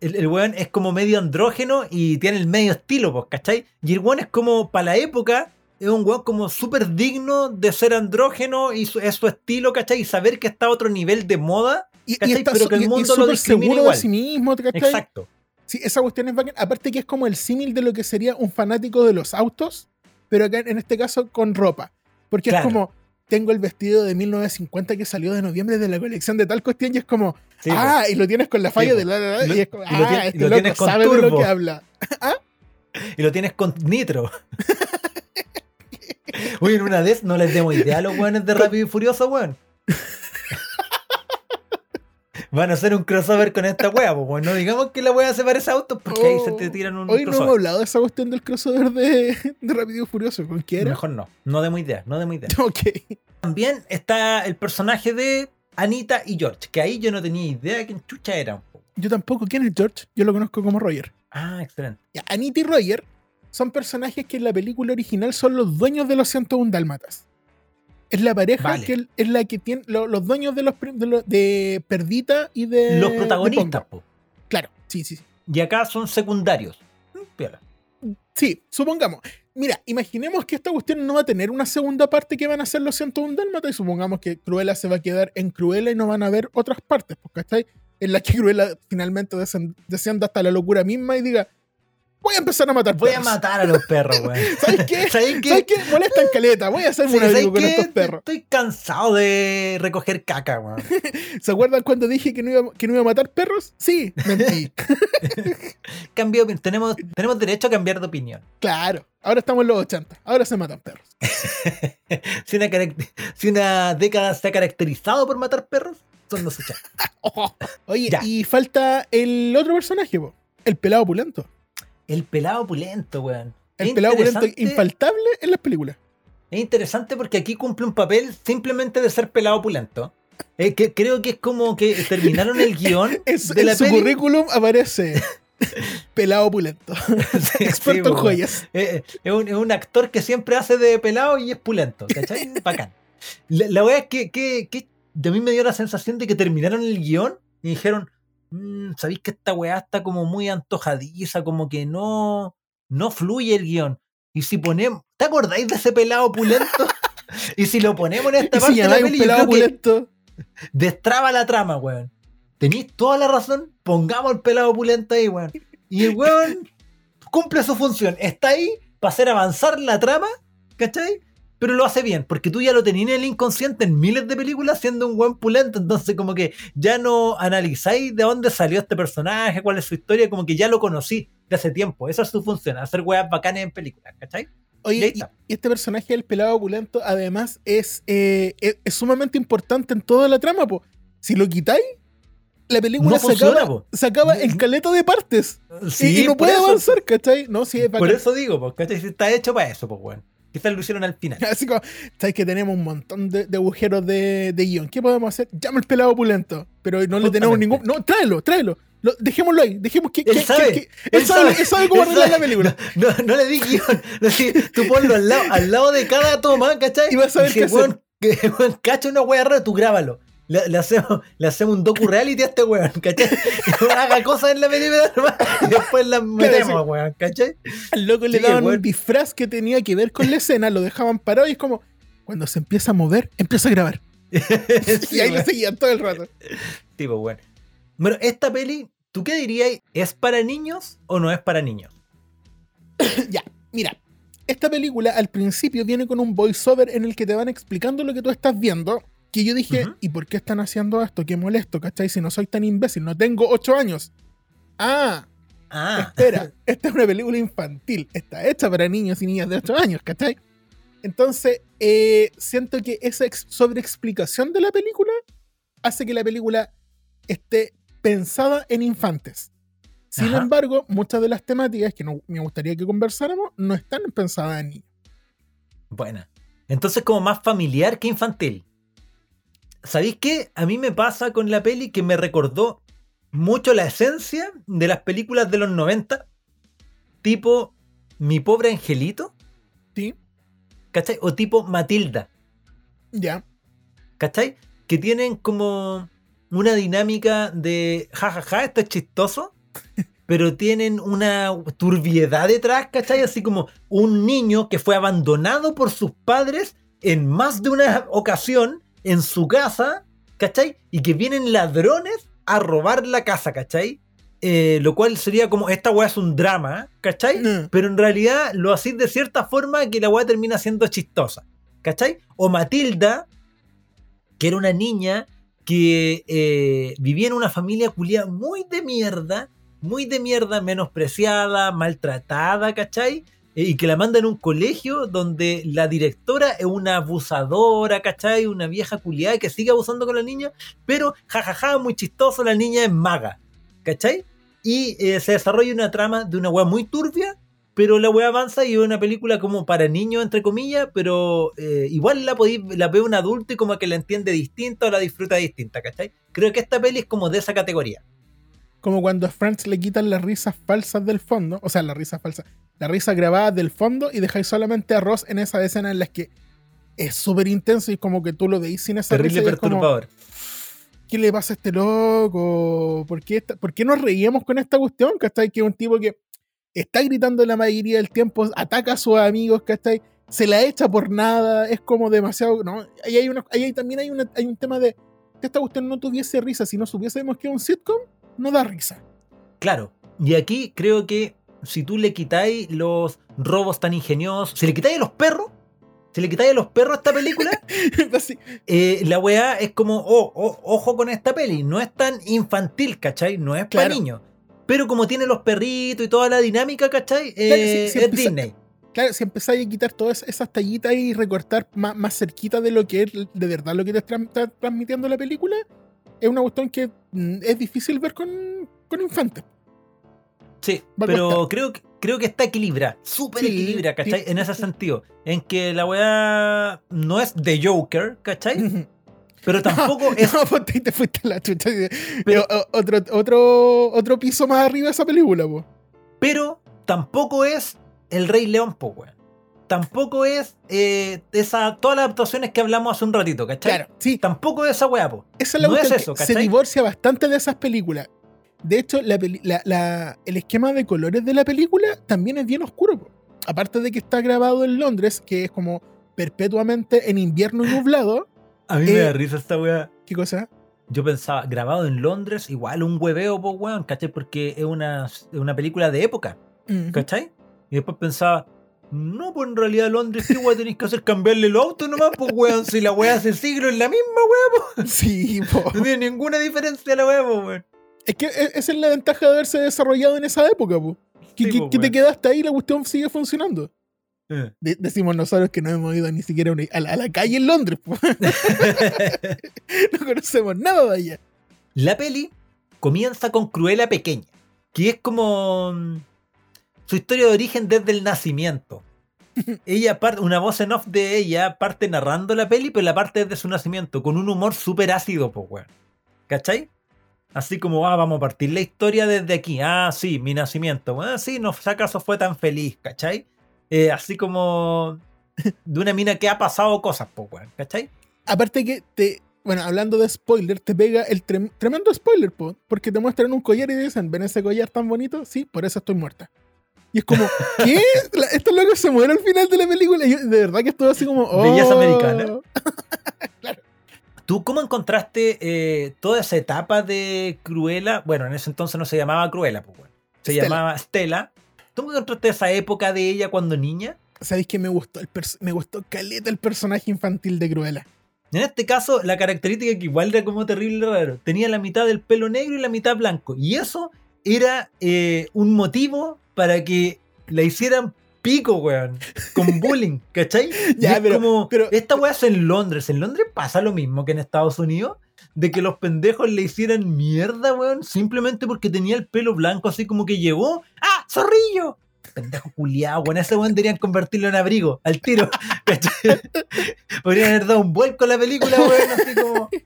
el, el weón es como medio andrógeno y tiene el medio estilo, pues, ¿cachai? Y el weón es como, para la época, es un weón como súper digno de ser andrógeno y su- es su estilo, ¿cachai? Y saber que está a otro nivel de moda.
y, y está
Pero que el
y- y
mundo lo
seguro
igual.
de sí mismo, ¿cachai?
Exacto.
Sí, esa cuestión es bacán. Aparte que es como el símil de lo que sería un fanático de los autos, pero acá en este caso con ropa. Porque
Claro.
es como, tengo el vestido de 1950 que salió de noviembre de la colección de tal cuestión y es como,
Sí,
ah, y lo tienes con la falla
Sí,
de la, la, la,
Y
es como,
y lo
ah, este
lo
loco
tienes con
sabe de lo que habla.
pues. Y lo tienes con nitro. Uy, en una vez no les demos idea a los weones de Rápido y Furioso, weón. Van a hacer un crossover con esta wea, pues. No digamos que la wea se parece a autos porque ahí se te tiran un
Oh, Hoy no hemos hablado de esa cuestión del crossover de, de Rápido y Furioso. ¿Con quién?
Mejor no, no demos idea, no demos idea.
Ok.
También está el personaje de Anita y George, que ahí yo no tenía idea de quién chucha eran.
Yo tampoco. ¿Quién es George? Yo lo conozco como Roger.
Ah, excelente.
Anita y Roger son personajes que en la película original son los dueños de los 101 Dálmatas. Es la pareja
Vale.
que es la que tiene lo- los dueños de los de, de Perdita y de
Los
de
protagonistas, po.
Claro, sí, sí, sí.
Y acá son secundarios. Mm, piola.
Sí, supongamos. Mira, imaginemos que esta cuestión no va a tener una segunda parte que van a ser los 101 Dálmatas y supongamos que Cruella se va a quedar en Cruella y no van a ver otras partes, pues, ¿cachai? En la que Cruella finalmente descienda hasta la locura misma y diga, voy a empezar a matar
Voy a
perros".
matar a los perros, weón.
¿Sabes qué?
¿Sabes qué?
¿Sabes qué? Molestan caleta, voy a hacerme
Sí, ¿sabes
video con
qué?
estos perros.
Estoy cansado de recoger caca, weón.
¿Se acuerdan cuando dije que no iba, que no iba a matar perros? Sí, mentí.
Cambio, tenemos, tenemos derecho a cambiar de opinión.
claro, ahora estamos en los 80, ahora se matan perros.
Si una, caract- si una década se ha caracterizado por matar perros, son los 80.
Oye,
Ya.
y falta el otro personaje, po, el pelado pulento.
El pelado opulento, weón.
El
Es
pelado pulento
interesante-
infaltable en las películas.
Es interesante porque aquí cumple un papel simplemente de ser pelado opulento. Eh, que creo que es como que terminaron el guion
Es-
de
en
la
su
peli.
currículum aparece pelado pulento,
Sí,
experto
sí,
en joyas.
Eh, eh, es, un, es un actor que siempre hace de pelado y es pulento, ¿cachai? Bacán. La, la wea es que, que, que a mí me dio la sensación de que terminaron el guion y dijeron, "Mm, ¿sabéis que esta weá está como muy antojadiza? Como que no, no fluye el guion. Y si ponemos, ¿te acordáis de ese pelado pulento? y si lo ponemos en esta parte
si
de la peli, yo
pelado
creo que destraba la trama, weón. Tenéis toda la razón, pongamos el pelado opulento ahí, weón. Y el weón cumple su función. Está ahí para hacer avanzar la trama, ¿cachai? Pero lo hace bien, porque tú ya lo tenías en el inconsciente en miles de películas siendo un buen pulento, entonces como que ya no analizáis de dónde salió este personaje, cuál es su historia, como que ya lo conocí de hace tiempo. Esa es su función, hacer weas bacanes en películas, ¿cachai?
Oye, y, este personaje del pelado opulento, además, es, eh, es, es sumamente importante en toda la trama, po. Si lo quitáis, la película
No
se,
funciona,
acaba,
po.
se acaba en caleta de partes.
Sí,
y, no puede
eso.
avanzar, ¿cachai? No, sí, es
Por eso digo, pues, ¿cachai? Está hecho para eso, pues, weón. Quizás lo hicieron al final.
Así como, ¿sabes que tenemos un montón de, de agujeros de, de guion? ¿Qué podemos hacer? Llama al pelado opulento. Pero no le tenemos
Justamente.
ningún. No, tráelo, tráelo. Lo- dejémoslo ahí. Dejemos que.
Él
que-
sabe,
que- que- él, sabe, él sabe cómo
él
arreglar la película.
No, no le di guion. No, tú ponlo al lado, al lado de cada toma, ¿cachai?
Y vas a ver
que weón cacha una wea rara, tú grábalo. Le, le hacemos, le hacemos un docu reality a este weón, ¿cachai? Haga cosas en la película nomás, y después las metemos, weón, ¿cachai?
Al loco le daban
weón.
un disfraz que tenía que ver con la escena, lo dejaban parado y es como. Cuando se empieza a mover, empieza a grabar.
Sí,
y ahí lo seguían todo el rato.
Tipo, weón. Bueno, esta peli, ¿tú qué dirías? ¿Es para niños o no es para niños?
ya, mira. Esta película al principio viene con un voiceover en el que te van explicando lo que tú estás viendo. Que yo dije. ¿y por qué están haciendo esto? Qué molesto, ¿cachai? Si no soy tan imbécil, no tengo 8 años. Ah,
Ah,
espera, esta es una película infantil. Está hecha para niños y niñas de 8 años, ¿cachai? Entonces, eh, siento que esa ex- sobreexplicación de la película hace que la película esté pensada en infantes. Sin
Ajá.
embargo, muchas de las temáticas que no- me gustaría que conversáramos no están pensadas en niños.
Buena. Entonces como más familiar que infantil. ¿Sabéis qué? A mí me pasa con la peli que me recordó mucho la esencia de las películas de los 90. Tipo Mi pobre angelito.
¿Sí?
¿Cachai? O tipo Matilda.
Ya.
¿Cachai? Que tienen como una dinámica de jajaja, esto es chistoso, pero tienen una turbiedad detrás, ¿cachai? Así como un niño que fue abandonado por sus padres en más de una ocasión en su casa, ¿cachai? Y que vienen ladrones a robar la casa, ¿cachai? Eh, lo cual sería como, esta weá es un drama, ¿cachai?
Mm.
Pero en realidad lo hacís de cierta forma que la weá termina siendo chistosa, ¿cachai? O Matilda, que era una niña que eh, vivía en una familia culia muy de mierda, muy de mierda, menospreciada, maltratada, ¿cachai? Eh, y que la mandan a un colegio donde la directora es una abusadora, ¿cachai? Una vieja culiada que sigue abusando con la niña, pero jajaja, muy chistoso, la niña es maga, ¿cachai? Y eh, se desarrolla una trama de una weá muy turbia, pero la weá avanza y es una película como para niños, entre comillas, pero eh, igual la, podí, la ve un adulto y como que la entiende distinta o la disfruta distinta, ¿cachai? Creo que esta peli es como de esa categoría.
Como cuando a Friends le quitan las risas falsas del fondo, o sea, las risas falsas, la risa grabada del fondo y dejáis solamente a Ross en esa escena en las que es súper intenso y como que tú lo veis sin esa
Terrible
risa como,
perturbador.
¿qué le pasa a este loco? ¿Por qué, esta- por qué nos reíamos con esta cuestión? ¿Cachai? Que es un tipo que está gritando la mayoría del tiempo, ataca a sus amigos, ¿cachai? Se la echa por nada, es como demasiado. ¿no? Ahí, hay una, ahí hay- también hay, una- hay un tema de que esta cuestión no tuviese risa. Si no supiésemos que es un sitcom, no da risa.
Claro. Y aquí creo que si tú le quitáis los robos tan ingeniosos, si le quitáis a los perros, si le quitáis a los perros a esta película, eh, la weá es como, oh, oh, ojo con esta peli, no es tan infantil, ¿cachai? No es para niños. Pero como tiene los perritos y toda la dinámica, ¿cachai? Eh,
Claro, sí,
es Disney.
Claro, si empezáis a quitar todas esas tallitas y recortar más, más cerquita de lo que es de verdad lo que te está, está transmitiendo la película, es una cuestión que mm, es difícil ver con, con infantes.
Sí, pero creo, que- creo que está equilibrada, súper
Sí,
equilibrada, ¿cachai? en ese sentido, en que la weá no es de Joker, ¿cachai? Pero tampoco es...
No, pues te, te fuiste la chucha.
Pero-
Eh, otro, otro, otro piso más arriba de esa película, po.
Pero tampoco es El Rey León, po, weón. Tampoco es eh, esa, todas las adaptaciones que hablamos hace un ratito, ¿cachai?
Claro, sí,
Tampoco es esa weá, po.
esa es la
no es eso,
que se
¿cachai?
divorcia bastante de esas películas. De hecho, la peli- la- la- el esquema de colores de la película también es bien oscuro. po. Aparte de que está grabado en Londres, que es como perpetuamente en invierno y nublado.
A mí
Eh,
me da risa esta weá.
¿Qué cosa?
Yo pensaba, grabado en Londres, igual un hueveo, po, weón, ¿cachai? Porque es una, es una película de época,
Ujú.
¿cachai? Y después pensaba, no, pues en realidad Londres, ¿qué weá tenéis que hacer? Cambiarle el auto nomás, pues weón, si la weá hace siglo es la misma weá,
Sí, po.
no tiene ninguna diferencia la weá, po, weón.
Es que e- esa es la ventaja de haberse desarrollado en esa época, po. Que,
Sí,
que-
po,
que te quedaste ahí y la cuestión sigue funcionando.
Eh.
De- decimos nosotros que no hemos ido ni siquiera a, una- a la, a la calle en Londres, po. no conocemos nada de allá.
La peli comienza con Cruella pequeña, que es como mm, su historia de origen desde el nacimiento. Ella parte, una voz en off de ella parte narrando la peli, pero la parte desde su nacimiento, con un humor súper ácido, pues, weón. ¿Cachai? Así como, ah, vamos a partir la historia desde aquí. Ah, sí, mi nacimiento. Bueno, sí, no sé acaso fue tan feliz, ¿cachai? Eh, así como de una mina que ha pasado cosas, pues, weón, ¿cachai?
Aparte que te. Bueno, hablando de spoiler, te pega el trem- tremendo spoiler, po, porque te muestran un collar y dicen, ¿ven ese collar tan bonito? Sí, por eso estoy muerta. Y es como, ¿qué? Estos locos se mueren al final de la película. Y yo, de verdad que estuve así como, oh.
Belleza americana. ¿Tú cómo encontraste eh, toda esa etapa de Cruella? Bueno, en ese entonces no se llamaba Cruella, pues, weón. Se
Stella.
llamaba Stella. ¿Tú cómo encontraste esa época de ella cuando niña?
¿Sabéis que me gustó? El me gustó caleta el personaje infantil de Cruella.
En este caso, la característica que igual era como terrible raro. Tenía la mitad del pelo negro y la mitad blanco. Y eso era eh, un motivo para que la hicieran pico, weón. Con bullying, ¿cachai? Y
Ya,
es
pero-
como,
pero-
esta weá es en Londres. En Londres pasa lo mismo que en Estados Unidos. De que los pendejos le hicieran mierda, weón. Simplemente porque tenía el pelo blanco, así como que llegó. ¡Ah! ¡Zorrillo! Pendejo culiado, weón. Ese weón deberían convertirlo en abrigo, al tiro. ¿cachai? Podrían haber dado un vuelco a la película, weón. Así como.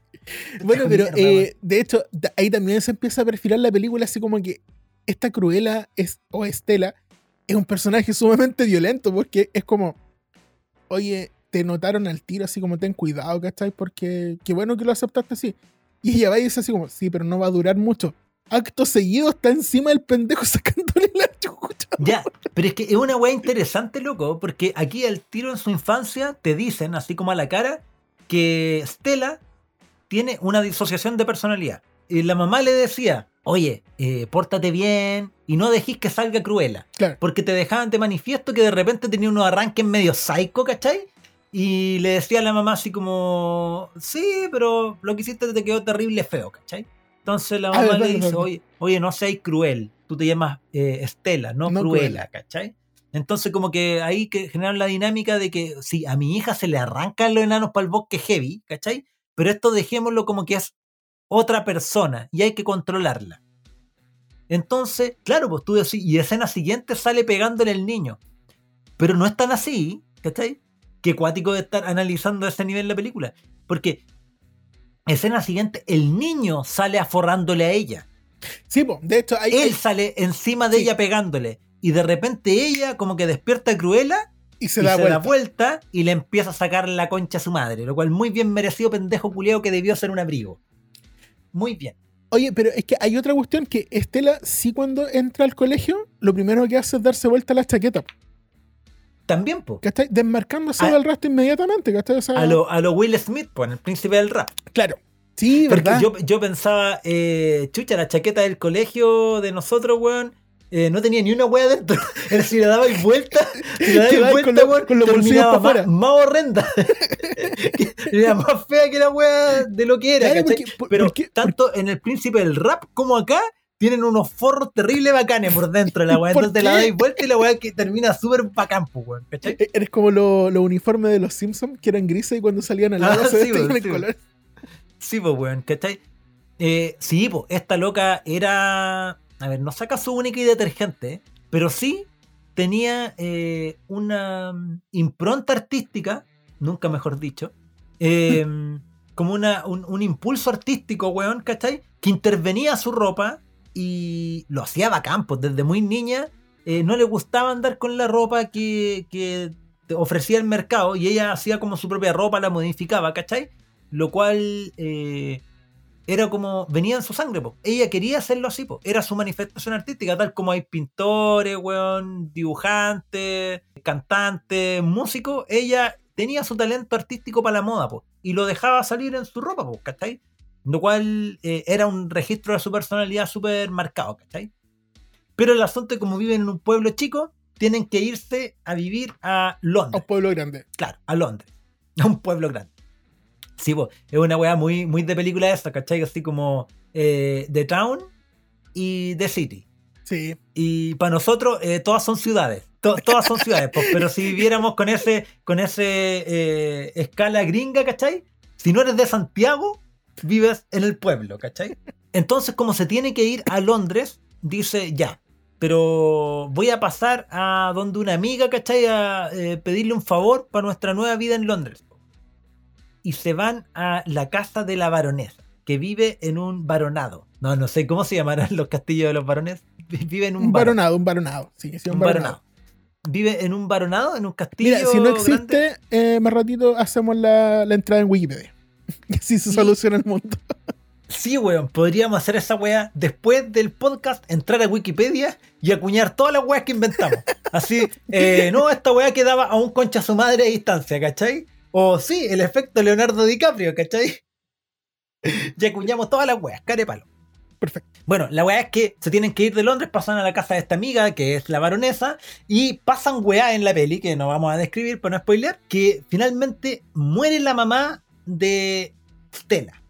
Bueno, pero
mierda,
eh, de hecho, ahí también se empieza a perfilar la película así como que esta Cruella es, o Estela es un personaje sumamente violento porque es como, oye, te notaron al tiro así como ten cuidado, ¿cachai? Porque qué bueno que lo aceptaste así. Y ella va y dice así como, sí, pero no va a durar mucho. Acto seguido está encima del pendejo sacándole la chucha.
Ya, pero es que es una weá interesante, loco, porque aquí al tiro en su infancia te dicen, así como a la cara, que Stella tiene una disociación de personalidad. Y la mamá le decía, oye, eh, pórtate bien y no dejes que salga cruela.
Claro.
Porque te dejaban de manifiesto que de repente tenía unos arranques medio psycho, ¿cachai? Y le decía a la mamá así como, sí, pero lo que hiciste te quedó terrible feo, ¿cachai? Entonces la
Ah,
mamá le dice, oye, oye, no seas cruel, tú te llamas eh, Estela, no,
No
Cruela, ¿cachai? Entonces como que ahí que generaron la dinámica de que si a mi hija se le arrancan los enanos para el bosque heavy, ¿cachai? Pero esto dejémoslo como que es otra persona y hay que controlarla. Entonces, claro, pues tú decís, y escena siguiente sale pegándole el niño. Pero no es tan así, ¿cachai? Que cuático de estar analizando ese nivel la película. Porque escena siguiente, el niño sale aforrándole a ella.
Sí, po, de hecho, hay,
Él
hay-
sale encima de
Sí.
ella pegándole. Y de repente ella como que despierta a Cruella
y se
y
da
se
vuelta.
da vuelta y le empieza a sacar la concha a su madre. Lo cual muy bien merecido pendejo culiao que debió ser un abrigo. Muy bien.
Oye, pero es que hay otra cuestión que Estela, sí cuando entra al colegio, lo primero que hace es darse vuelta a la chaqueta,
También, po.
¿cachai? Desmarcándose
A-
del resto inmediatamente, ¿cachai? O sea,
A lo, a lo Will Smith, pues, en el príncipe del rap.
Claro. Sí,
Porque
¿verdad?
yo, yo pensaba, eh, chucha, la chaqueta del colegio de nosotros, weón, eh, no tenía ni una wea dentro. Era si le dabais vuelta, si le
Quedabais
vuelta,
con lo- con los bolsillos
terminaba
pa'
más,
afuera.
más horrenda. era más fea que la wea de lo que era,
Claro,
¿cachai?
porque- por-
Pero
porque-
tanto en el príncipe del rap como acá, tienen unos forros terribles bacanes por dentro de la.
¿Por
Entonces la
qué?
dais vuelta y la wea que termina súper bacán, pues, weón, ¿cachai?
E- Eres como los los uniformes de los Simpsons que eran grises y cuando salían al lado
Ah,
se
sí,
vestían en
sí,
color.
Sí, pues, weón, ¿cachai? Eh, sí, pues, esta loca era. A ver, no saca su única y detergente, pero sí tenía eh, una mm, impronta artística, nunca mejor dicho, eh, como una, un, impulso artístico, weón, ¿cachai? Que intervenía a su ropa y lo hacía bacán, pues desde muy niña eh, no le gustaba andar con la ropa que, que ofrecía el mercado y ella hacía como su propia ropa, la modificaba, ¿cachai? Lo cual eh, era como, venía en su sangre, po. ella quería hacerlo así, po. era su manifestación artística, tal como hay pintores, weón, dibujantes, cantantes, músicos, ella tenía su talento artístico para la moda, po, y lo dejaba salir en su ropa, po, ¿cachai? Lo cual eh, era un registro de su personalidad súper marcado, ¿cachai? Pero el asunto es como viven en un pueblo chico, tienen que irse a vivir a
A
Londres.
un pueblo grande.
Claro, a Londres. A un pueblo grande. Sí, po, es una weá muy, muy de película esa, ¿cachai? Así como eh, The Town y The City.
Sí.
Y para nosotros eh, todas son ciudades. To- todas son ciudades, po, pero si viviéramos con ese, con ese eh, escala gringa, ¿cachai? Si no eres de Santiago, vives en el pueblo, ¿cachai? Entonces, como se tiene que ir a Londres, dice ya. Pero voy a pasar a donde una amiga, ¿cachai? A eh, pedirle un favor para nuestra nueva vida en Londres. Y se van a la casa de la baronesa, que vive en un baronado. No, no sé cómo se llamarán los castillos de los barones. Vive en un,
Un
baronado.
un baronado. Sí, sí, un,
Un
baronado.
baronado. Vive en un baronado, en un castillo.
Mira, si no existe, eh, más ratito hacemos la, la entrada en Wikipedia. Y así se soluciona el mundo.
Sí, weón, podríamos hacer esa weá después del podcast, entrar a Wikipedia y acuñar todas las weas que inventamos. Así, eh, no, esta weá quedaba a un concha su madre a distancia, ¿cachai? O sí, el efecto Leonardo DiCaprio, ¿cachai? Y acuñamos todas las weas, carepalo.
Perfecto.
Bueno, la weá es que se tienen que ir de Londres, pasan a la casa de esta amiga, que es la baronesa, y pasan weá en la peli, que no vamos a describir para no spoiler, que finalmente muere la mamá de Stella.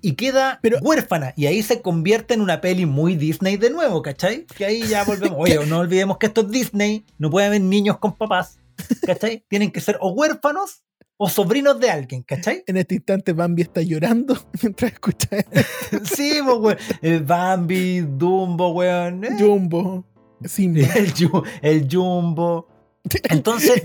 Y queda
Pero-
huérfana. Y ahí se convierte en una peli muy Disney de nuevo, ¿cachai? Que ahí ya volvemos. Oye, no olvidemos que esto es Disney, no puede haber niños con papás, ¿cachai? Tienen que ser o huérfanos o sobrinos de alguien, ¿cachai?
En este instante Bambi está llorando mientras escucha
Sí, pues, weón. El Bambi, Dumbo, weón. ¿eh?
Jumbo, Simba.
el, el Jumbo. Entonces,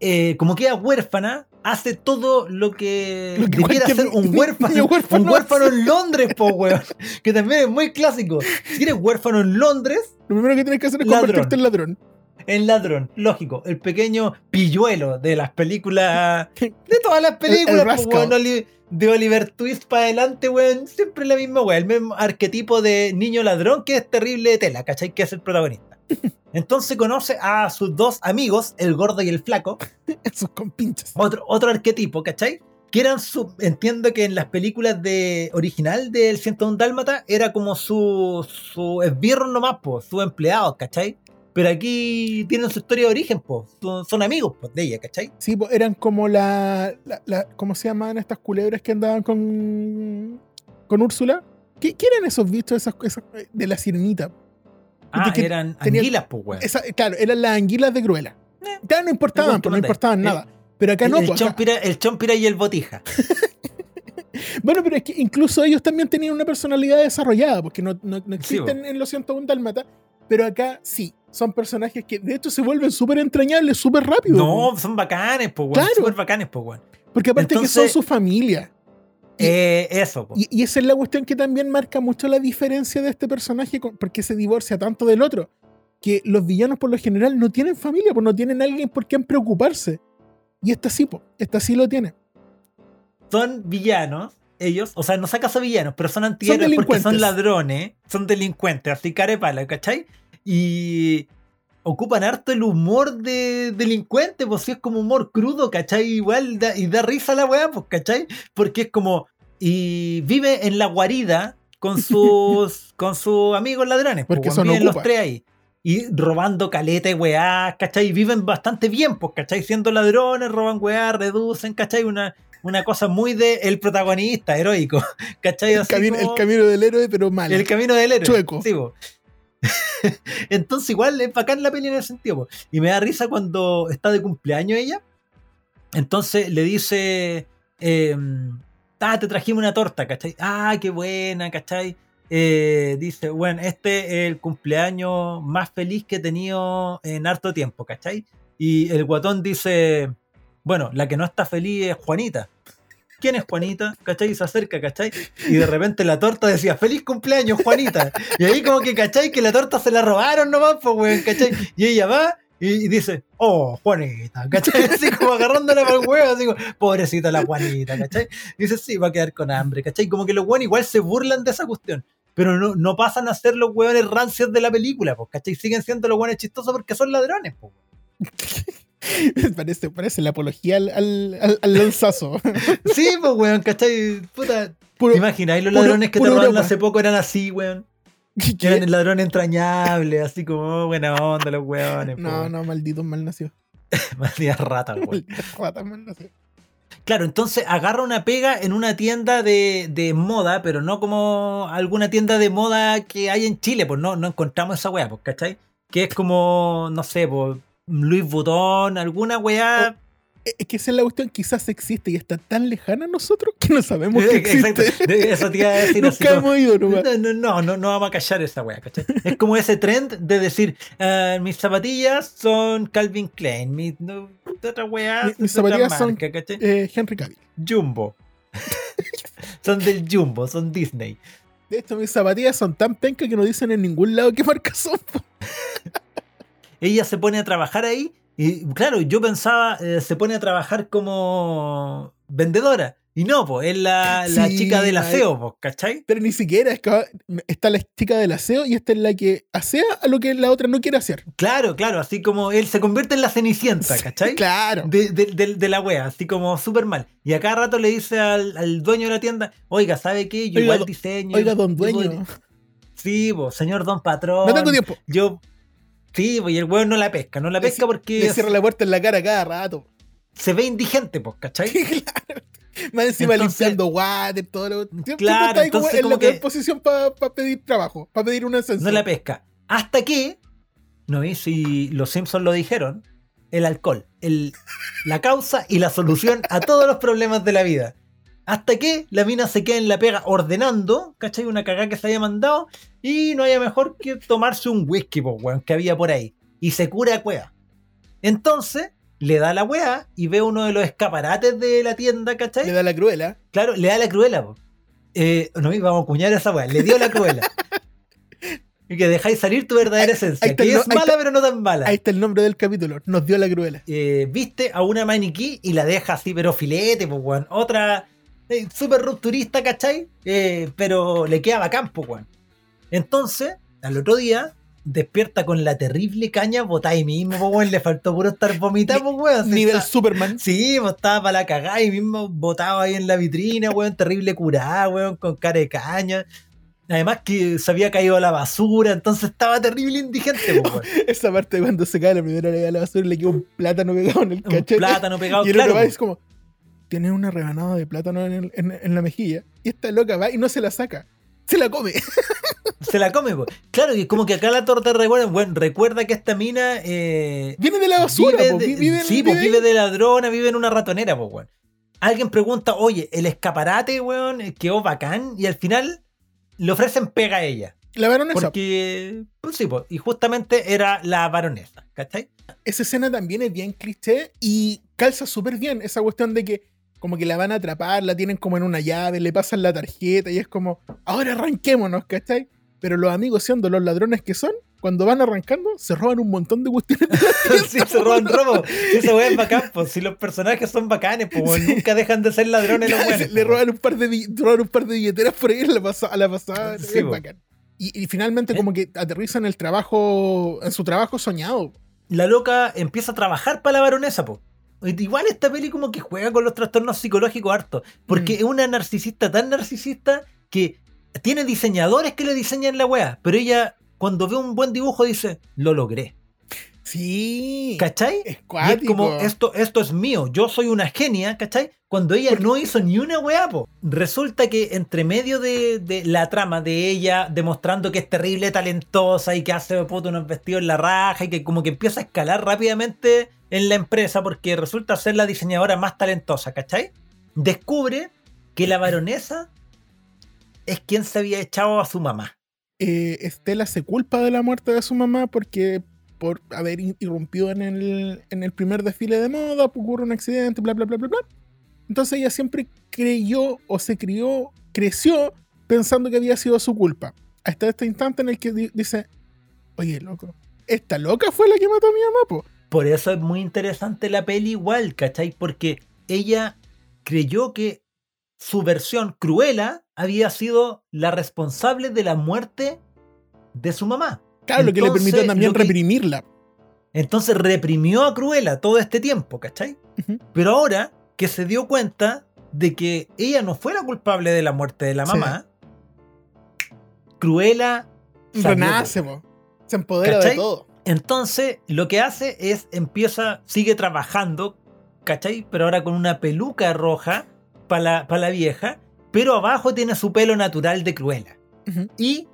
eh, como queda huérfana, hace todo lo que,
Lo que cualquier
hacer un huérfano,
huérfano
un huérfano
hace.
en Londres, po, weón. Que también es muy clásico. Si eres huérfano en Londres,
Lo primero que tienes que hacer es
Ladrón.
convertirte en ladrón.
En ladrón. Lógico, el pequeño pilluelo de las películas. De todas las películas, weón, Oli- de Oliver Twist para adelante, weón. Siempre la misma weón. El mismo arquetipo de niño ladrón que es terrible de tela, ¿cachai? Que es el protagonista. Entonces conoce a sus dos amigos, el gordo y el flaco,
Esos compinches.
otro, otro arquetipo, ¿cachai? Que eran su. Entiendo que en las películas de original del 101 Dálmata era como su, su esbirro nomás, po, sus empleados, ¿cachai? Pero aquí tienen su historia de origen, po. Son, son amigos po, de ella, ¿cachai?
Sí, pues, eran como la, la- la- ¿Cómo se llamaban estas culebras que andaban con. con Úrsula? ¿Qué, qué eran esos bichos esas, esas- de la sirenita?
Ah,
que
eran
tenían-
anguilas, pues, weón.
Claro, eran las anguilas de Cruella. Ya no importaban, no importaban nada. Pero acá
El,
no,
el
pues, acá-
chompira, el chompira y el botija.
Bueno, pero es que incluso ellos también tenían una personalidad desarrollada, porque no, no, no
Sí,
existen en los 101 Dálmata, pero acá sí, son personajes que de hecho se vuelven súper entrañables súper rápido.
No, son bacanes, pues, weón.
Claro.
Súper bacanes, pues, weón.
Porque aparte que son su familia. Y-
Eh, eso, po.
Y, y esa es la cuestión que también marca mucho la diferencia de este personaje, con- porque se divorcia tanto del otro. Que los villanos por lo general no tienen familia, pues no tienen alguien por quien preocuparse. Y esta sí, pues, esta sí lo tiene.
son villanos, ellos, o sea, no sacas a villanos, pero son antihéroes porque son ladrones, son delincuentes, así carepala, ¿cachai? Y ocupan harto el humor de delincuente, pues sí es como humor crudo, ¿cachai? Igual da- y da risa la weá, pues, ¿cachai? Porque es como, y vive en la guarida con sus, con sus amigos ladrones, pues,
Porque
weón,
son
viven los tres ahí. Y robando caleta y weá, ¿cachai? Y viven bastante bien, pues, ¿cachai? Siendo ladrones, roban weá, reducen, ¿cachai? Una, una cosa muy de el protagonista, heroico, ¿cachai?
El
Así
camino, el camino del héroe, pero mal.
el camino del héroe.
Chueco.
Sí, po. Entonces, igual es bacán la peli en ese sentido. Y me da risa cuando está de cumpleaños ella. Entonces le dice: eh, Ah, te trajimos una torta, ¿cachai? Ah, qué buena, ¿cachai? Eh, dice: Bueno, este es el cumpleaños más feliz que he tenido en harto tiempo, ¿cachai? Y el guatón dice: Bueno, la que no está feliz es Juanita. ¿Quién es Juanita? ¿Cachai? Y se acerca, ¿cachai? Y de repente la torta decía, feliz cumpleaños, Juanita. Y ahí como que, ¿cachai? Que la torta se la robaron nomás, pues, weón, ¿cachai? Y ella va y, dice, oh, Juanita, ¿cachai? Así como agarrándola para el huevo, así como, pobrecita la Juanita, ¿cachai? Dice, sí, va a quedar con hambre, ¿cachai? Como que los hueones igual se burlan de esa cuestión. Pero no, no pasan a ser los hueones rancios de la película, pues, ¿cachai? Siguen siendo los hueones chistosos porque son ladrones, pues.
parece, parece la apología al, al, al- lanzazo.
Sí, pues, weón, ¿cachai? Puta,
Puro-
¿te imagináis los
puro-
ladrones que te robaron hace poco eran así, weón?
¿Qué?
Eran el ladrón entrañable, así como oh, buena onda los weones.
No, no, malditos malnacidos.
Maldita rata, weón.
Malditos ratas malnacidos.
Claro, entonces agarra una pega en una tienda de, de moda, pero no como alguna tienda de moda que hay en Chile, pues no, no encontramos esa weá, pues, ¿cachai? Que es como, no sé, pues, Luis Vuitton, alguna weá.
Es es que esa es la cuestión, quizás existe y está tan lejana a nosotros que no sabemos que
Eh, Exacto,
existe.
de- eso te iba a decir
Nunca hemos ido nomás.
No, no, no, no, no vamos a callar esa weá, ¿cachai? Es como ese trend de decir, ah, mis zapatillas son Calvin Klein, mis no, otra weá,
Mi- mis zapatillas son-. Eh, Henry Cavill.
Jumbo. son del Jumbo, son Disney.
De hecho, mis zapatillas son tan pencas que no dicen en ningún lado qué marca son.
Ella se pone a trabajar ahí y claro, yo pensaba, eh, se pone a trabajar como vendedora. Y no, pues, es la, la
Sí,
chica del aseo, pues, ¿cachai?
Pero ni siquiera es que está la chica del aseo y esta es la que asea a lo que la otra no quiere hacer.
Claro, claro, así como él se convierte en la cenicienta, ¿cachai?
Claro.
de, de- de- de la wea, así como súper mal. Y a cada rato le dice al, al dueño de la tienda, oiga, ¿sabe qué? Yo
Oiga,
igual diseño.
Oiga, don dueño,
Sí, po, señor don patrón.
no tengo tiempo.
Yo. Sí, pues y el weón no la pesca, no la pesca porque
Le cierra la puerta en la cara cada rato.
se ve indigente, pues, ¿cachai?
claro. Más encima
Entonces-
limpiando water, todo lo.
Claro,
está ahí
entonces
en
como
la peor posición para pedir trabajo, para pedir un ascenso.
No la pesca. Hasta que, no vi si los Simpsons lo dijeron, el alcohol, el, la causa y la solución a todos los problemas de la vida. Hasta que la mina se queda en la pega ordenando, ¿cachai? Una cagada que se haya mandado y no haya mejor que tomarse un whisky, pues, weón, que había por ahí. Y se cura a cueva. Entonces, le da la weá y ve uno de los escaparates de la tienda, ¿cachai?
Le da la cruela.
Claro, le da la cruela, po. Eh, no, vamos a cuñar esa weá. Le dio la cruela. y que dejáis salir tu verdadera esencia.
ahí
que
no-
es mala,
está-
pero no tan mala.
Ahí está el nombre del capítulo. Nos dio la cruela.
Eh, viste a una maniquí y la deja así, pero filete, pues, weón. Otra eh, súper rupturista, ¿cachai? Eh, pero le queda bacán, pues, weón. Entonces, al otro día, despierta con la terrible caña botada ahí mismo, pues, weón. Le faltó puro estar vomitado, pues, weón.
Nivel
está-
Superman.
Sí, pues estaba para la cagada y mismo botado ahí en la vitrina, weón, terrible curada, weón, con cara de caña. Además que se había caído a la basura, entonces estaba terrible indigente, pues, weón.
Esa parte de cuando se cae la primera vez a la basura y le queda un plátano pegado en el
Un
cachete.
plátano pegado,
y
claro. pues.
es como, tiene una rebanada de plátano en, el- en- en la mejilla. Y esta loca va y no se la saca. Se la come.
Se la come, pues. Claro, y como que acá la torta recuerda, bueno, recuerda que esta mina eh,
Viene de la basura,
vive,
po,
de,
vive,
sí, pues
vive
vive de ladrona, vive en una ratonera, pues, weón. alguien pregunta, oye, el escaparate, weón, quedó bacán, y al final le ofrecen pega a ella.
La baronesa.
Porque, pues sí, pues, y justamente era la baronesa, ¿cachai?
Esa escena también es bien cliché y calza súper bien esa cuestión de que como que la van a atrapar, la tienen como en una llave, le pasan la tarjeta y es como, ahora arranquémonos, ¿cachai? Pero los amigos, siendo los ladrones que son, cuando van arrancando, se roban un montón de cuestiones. de la
sí, se roban robo. Esa weá es bacán, pues. Si los personajes son bacanes, pues
Sí.
nunca dejan de ser ladrones los
le,
buenos.
le roban un par de roban un par de billeteras por ahí a la, pasa- a la pasada.
Sí,
es
po.
bacán. Y, y finalmente
Eh.
como que aterrizan el trabajo, en su trabajo soñado.
La loca empieza a trabajar para la baronesa, pues. Igual esta peli como que juega con los trastornos psicológicos harto. Porque
Mm.
es una narcisista tan narcisista que tiene diseñadores que le diseñan la weá. Pero ella, cuando ve un buen dibujo, dice, lo logré.
Sí.
¿Cachai?
Es
Y es como, esto, esto es mío, yo soy una genia, ¿cachai? Cuando ella no hizo ni una weá, po. Resulta que entre medio de, de la trama de ella demostrando que es terrible, talentosa y que hace puto unos vestidos en la raja y que como que empieza a escalar rápidamente en la empresa porque resulta ser la diseñadora más talentosa, ¿cachai? Descubre que la baronesa es quien se había echado a su mamá.
eh, Estela se culpa de la muerte de su mamá porque por haber irrumpido en el, en el primer desfile de moda, ocurre un accidente, bla, bla, bla, bla, bla. Entonces ella siempre creyó o se crió, creció pensando que había sido su culpa. Hasta este instante en el que di- dice, oye, loco, esta loca fue la que mató a mi mamá, po.
Por eso es muy interesante la peli igual, ¿cachai? Porque ella creyó que su versión Cruella había sido la responsable de la muerte de su mamá.
Claro, lo que le permitió también
que-
reprimirla.
Entonces reprimió a Cruella todo este tiempo, ¿cachai? Pero ahora que se dio cuenta de que ella no fue la culpable de la muerte de la
Sí.
mamá, Cruella salió,
Renace. Se empodera
¿Cachai?
de todo.
Entonces, lo que hace es empieza, sigue trabajando, ¿cachai? Pero ahora con una peluca roja para la, pa' la vieja, pero abajo tiene su pelo natural de Cruella.
Ujú.
Y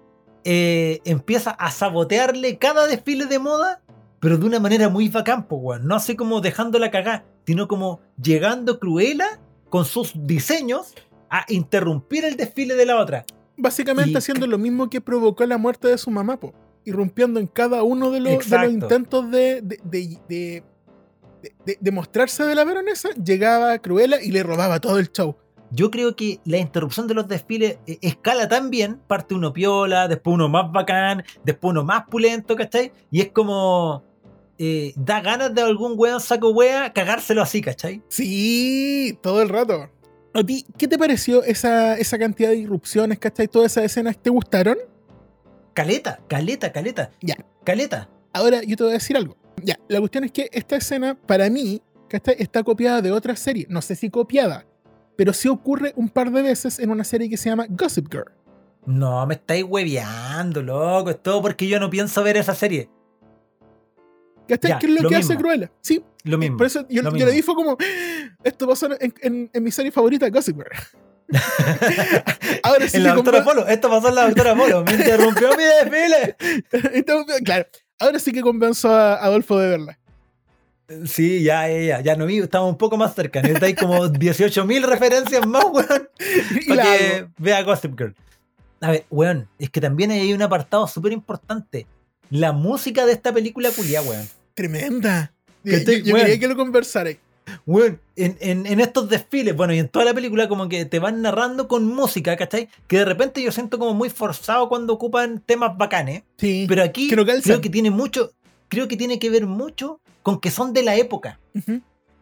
eh, empieza a sabotearle cada desfile de moda, pero de una manera muy bacán, weón. No así como dejándola cagar, sino como llegando Cruella con sus diseños a interrumpir el desfile de la otra.
Básicamente
Y-
haciendo lo mismo que provocó la muerte de su mamá, po. Irrumpiendo en cada uno de los, de los
Exacto.
intentos de, de, de, de- de- de- de mostrarse de la baronesa, llegaba Cruella y le robaba todo el show.
Yo creo que la interrupción de los desfiles eh, escala tan bien, parte uno piola, después uno más bacán, después uno más pulento, ¿cachai? Y es como... eh, da ganas de algún weón saco wea cagárselo así, ¿cachai?
Sí, todo el rato. ¿A ti qué te pareció esa, esa cantidad de irrupciones, cachai? Todas esas escenas, ¿te gustaron?
Caleta, caleta, caleta.
Ya.
Caleta.
Ahora yo te voy a decir algo. Ya, la cuestión es que esta escena, para mí. Está copiada de otra serie. No sé si copiada, pero sí ocurre un par de veces en una serie que se llama Gossip Girl.
No, me estáis hueveando, loco. Es todo porque yo no pienso ver esa serie.
¿Cachai?
Ya,
¿Qué es lo,
lo
que hace. Cruella? Sí,
Lo mismo.
por eso yo, yo
mismo.
le di fue como, esto pasó en, en- en mi serie favorita, Gossip Girl. Ahora sí
en
que
la doctora
conven-
Polo. Esto pasó en la doctora Polo. Me interrumpió mi desfile.
Claro, ahora sí que convenzo a Adolfo de verla.
Sí, ya, ya, ya, ya no vi, estamos un poco más cerca. Necesitáis como 18.000 referencias más, weón, para que vea Gossip Girl. A ver, weón, es que también hay un apartado súper importante. La música de esta película culia, weón.
Tremenda. Yo, quería que lo conversarais.
Weón, en, en- en estos desfiles, bueno, y en toda la película como que te van narrando con música, ¿cachai? Que de repente yo siento como muy forzado cuando ocupan temas bacanes.
Sí.
Pero aquí
Que
creo que tiene mucho, creo que tiene que ver mucho con que son de la época.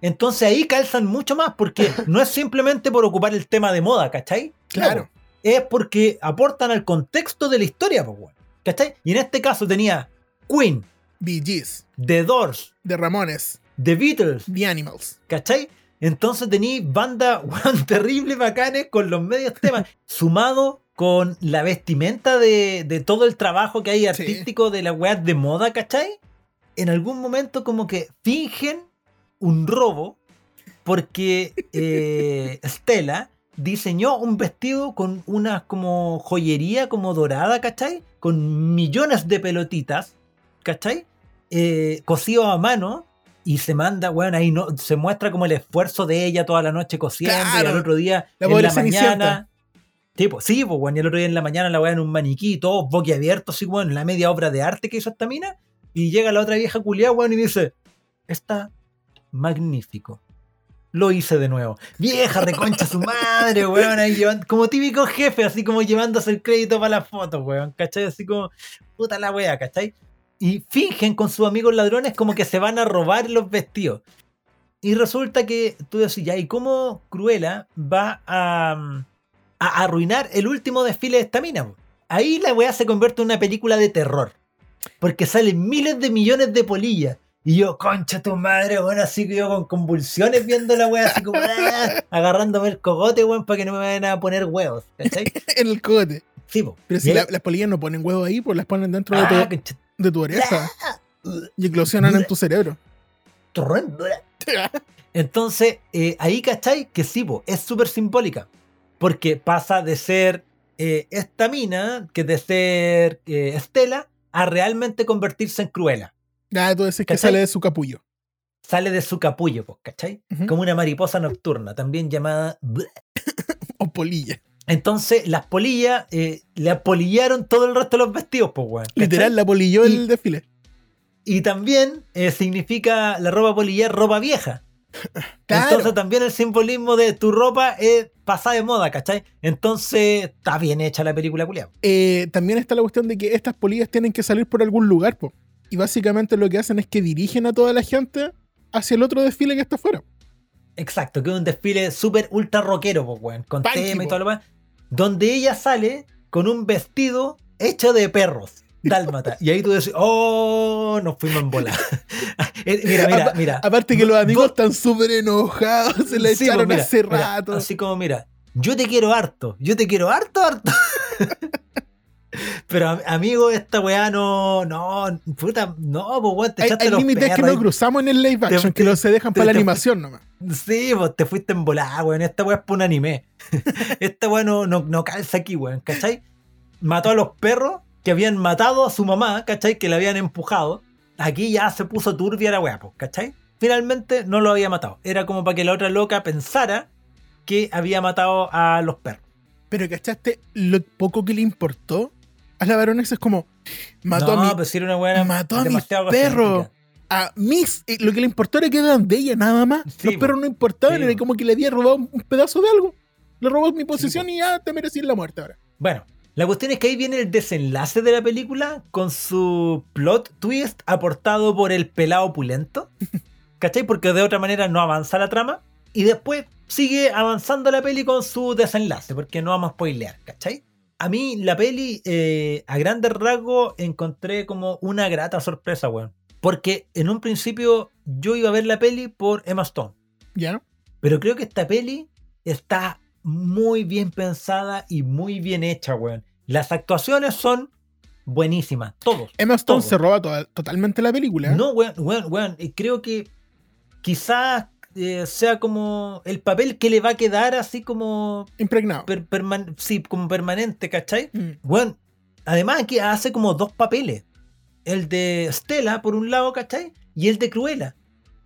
Entonces ahí calzan mucho más porque no es simplemente por ocupar el tema de moda, ¿cachai?
Claro.
Po. es porque aportan al contexto de la historia, pues. ¿cachai? Y en este caso tenía Queen,
Bee Gees,
The Doors,
The Ramones,
The Beatles,
The Animals.
¿cachai? Entonces tení banda weón, terrible bacanes con los medios temas, sumado con la vestimenta de, de todo el trabajo que hay artístico de las weas de moda, ¿cachai? En algún momento como que fingen un robo porque eh, Stella diseñó un vestido con una como joyería como dorada, ¿cachai? Con millones de pelotitas, ¿cachai? Eh, cosido a mano y se manda, weón, ahí no, se muestra como el esfuerzo de ella toda la noche cosiendo y
Claro.
al otro día
La
en la mañana. Tipo, sí, pues, weón, y el otro día en la mañana la weón en un maniquí, todos boquiabiertos, así, weón, la media obra de arte que hizo esta mina. Y llega la otra vieja culiada, weón, y dice: Está magnífico. Lo hice de nuevo. Vieja reconcha su madre, weón, ahí llevando, como típico jefe, así como llevándose el crédito para las fotos, weón, ¿cachai? Así como, puta la wea, ¿cachai? Y fingen con sus amigos ladrones como que se van a robar los vestidos. Y resulta que tú decís, ya, ¿y cómo Cruella va a, a arruinar el último desfile de esta mina? po? Ahí la weá se convierte en una película de terror. Porque salen miles de millones de polillas. Y yo, concha tu madre, weón, así que yo con convulsiones viendo la weá, así como ah, agarrándome el cogote, weón, para que no me vayan a poner huevos. ¿Cachai?
en el cogote.
Sí, po.
Pero si la- las polillas no ponen huevos ahí, pues las ponen dentro de,
Ah, concha-
de tu oreja y eclosionan en tu cerebro.
Entonces, eh, ahí, ¿cachai? Que sí, po, es súper simbólica. Porque pasa de ser eh, esta mina, que de ser eh, Estela, a realmente convertirse en Cruella.
Ya, tú decís que sale de su capullo.
Sale de su capullo, pues, ¿cachai? Como una mariposa nocturna, también llamada...
O polilla.
Entonces, las polillas eh, le apolillaron todo el resto de los vestidos, pues, weón.
Literal, la polilló
Y-
el desfile.
Y también eh, significa la ropa polillar ropa vieja.
Claro.
Entonces también el simbolismo de tu ropa es pasada de moda, ¿cachai? Entonces está bien hecha la película culiao.
Eh, también está la cuestión de que estas polillas tienen que salir por algún lugar, po. Y básicamente lo que hacen es que dirigen a toda la gente hacia el otro desfile que está afuera.
Exacto, que es un desfile súper ultra rockero, pues, weón, con tema y
po.
todo lo demás. Donde ella sale con un vestido hecho de perros. Dálmata. Y ahí tú dices, oh, nos fuimos en bola. Eh, mira, mira, mira.
Aparte que los amigos
Vos-
están súper enojados, se la
Sí, pues,
echaron
mira,
hace
mira,
rato.
así como, mira, yo te quiero harto, yo te quiero harto, harto. Pero am- amigo, esta weá no, no, puta, no, pues weón, te
hay
echaste
hay
los
límites que no cruzamos en el live
Te-
action, que los se dejan
te-
para la animación nomás.
Sí, pues te fuiste en volada, weón. Esta weá es para un anime. Esta weá no, no, no calza aquí, weón, ¿cachai? Mató a los perros que habían matado a su mamá, ¿cachai? Que le habían empujado. Aquí ya se puso turbia la weá, pues, ¿cachai? Finalmente no lo había matado. Era como para que la otra loca pensara que había matado a los perros.
Pero ¿cachaste lo poco que le importó? A la baronesa es como, mató
no,
a mi,
pues era una weá
mató a mis perros. a mis, lo que le importó era que eran de ella nada más.
Sí,
Los perros no importaban,
Sí,
era como que le había robado un pedazo de algo. Le robó mi posición
po.
y ya te merecís la muerte ahora.
Bueno, la cuestión es que ahí viene el desenlace de la película con su plot twist aportado por el pelado pulento. ¿Cachai? Porque de otra manera no avanza la trama. Y después sigue avanzando la peli con su desenlace, porque no vamos a spoilear, ¿cachai? A mí la peli, eh, a grandes rasgos, encontré como una grata sorpresa, weón. Porque en un principio yo iba a ver la peli por Emma Stone.
¿Ya?
Pero creo que esta peli está muy bien pensada y muy bien hecha, weón. Las actuaciones son buenísimas, todos.
Emma Stone se roba totalmente la película. ¿eh?
No, weón, weón, weón. y Creo que quizás eh, sea como el papel que le va a quedar así como,
Impregnado.
per- perman- sí, como permanente, ¿cachai?
Mm.
Weón, además aquí hace como dos papeles. El de Stella, por un lado, ¿cachai? Y el de Cruella.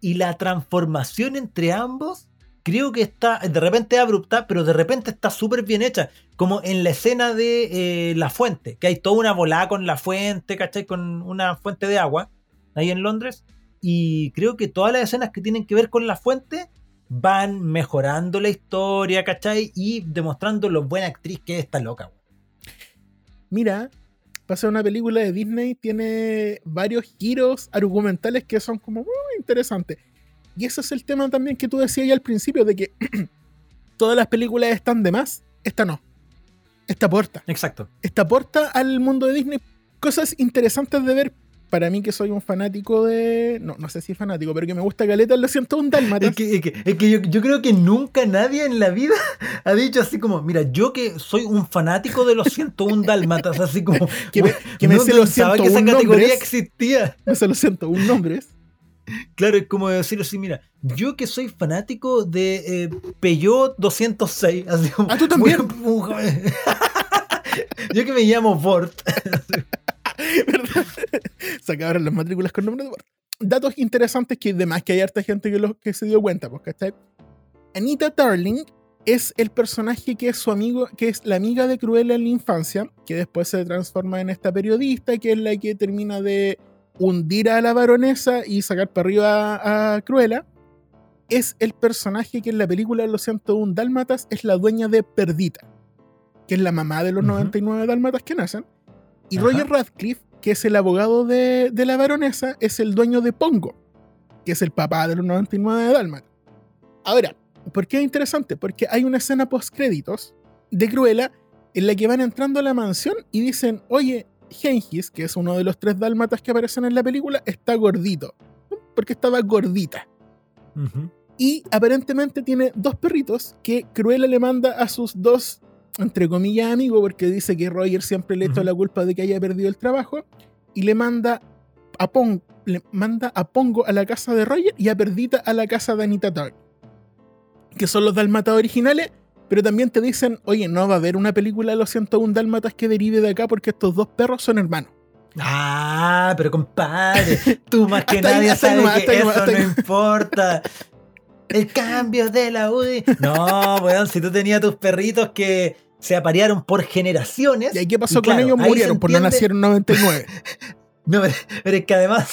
Y la transformación entre ambos, creo que está de repente abrupta, pero de repente está súper bien hecha. Como en la escena de eh, la fuente, que hay toda una volada con la fuente, ¿cachai? Con una fuente de agua, ahí en Londres. Y creo que todas las escenas que tienen que ver con la fuente van mejorando la historia, ¿cachai? Y demostrando lo buena actriz que es esta loca.
Mira, pasa una película de Disney, tiene varios giros argumentales que son como muy interesantes. Y ese es el tema también que tú decías ya al principio, de que todas las películas están de más. Esta no. Esta aporta.
Exacto.
Esta aporta al mundo de Disney cosas interesantes de ver. Para mí que soy un fanático de... No, no sé si fanático, pero que me gusta Caleta, lo siento un dálmatas.
Es que, es que- es que yo, yo creo que nunca nadie en la vida ha dicho así como, mira, yo que soy un fanático de los 101 dálmatas, así como,
Que me-
"Güey,
que me
no
los
que esa
101
categoría
nombres".
existía.
No se lo siento, un nombre es.
Claro, es como decir así, mira, yo que soy fanático de eh, Peugeot 206, así como,
Ah, tú también.
joven. yo que me llamo Bort.
¿Verdad? Se acabaron las matrículas con nombre de datos interesantes que además que hay harta gente que, lo, que se dio cuenta, pues, ¿cachai? Anita Darling es el personaje que es su amigo, que es la amiga de Cruella en la infancia, que después se transforma en esta periodista, que es la que termina de hundir a la baronesa y sacar para arriba a, Cruella. Es el personaje que en la película Los 101 Dálmatas es la dueña de Perdita, que es la mamá de los 99 Dálmatas que nacen. Y Roger Radcliffe, que es el abogado de, de, la baronesa, es el dueño de Pongo, que es el papá de los 99 Dálmatas. Ahora, ¿Por qué es interesante? Porque hay una escena post créditos de Cruella en la que van entrando a la mansión y dicen, oye, Gengis, que es uno de los tres dálmatas que aparecen en la película, está gordito. Porque estaba gordita. Y aparentemente tiene dos perritos que Cruella le manda a sus dos, entre comillas, amigos, porque dice que Roger siempre le echa la culpa de que haya perdido el trabajo. Y le manda a, le manda a Pongo a la casa de Roger y a Perdita a la casa de Anita Tarr que son los dálmatas originales, pero también te dicen, oye, no va a haber una película de los 101 dálmatas que derive de acá porque estos dos perros son hermanos.
Ah, pero compadre, tú más que nadie sabes que eso no importa. El cambio de la UDI. No, weón, si tú tenías tus perritos que se aparearon por generaciones.
¿Y ahí qué pasó con ellos? Murieron, por no nacieron 99.
No, pero es que además,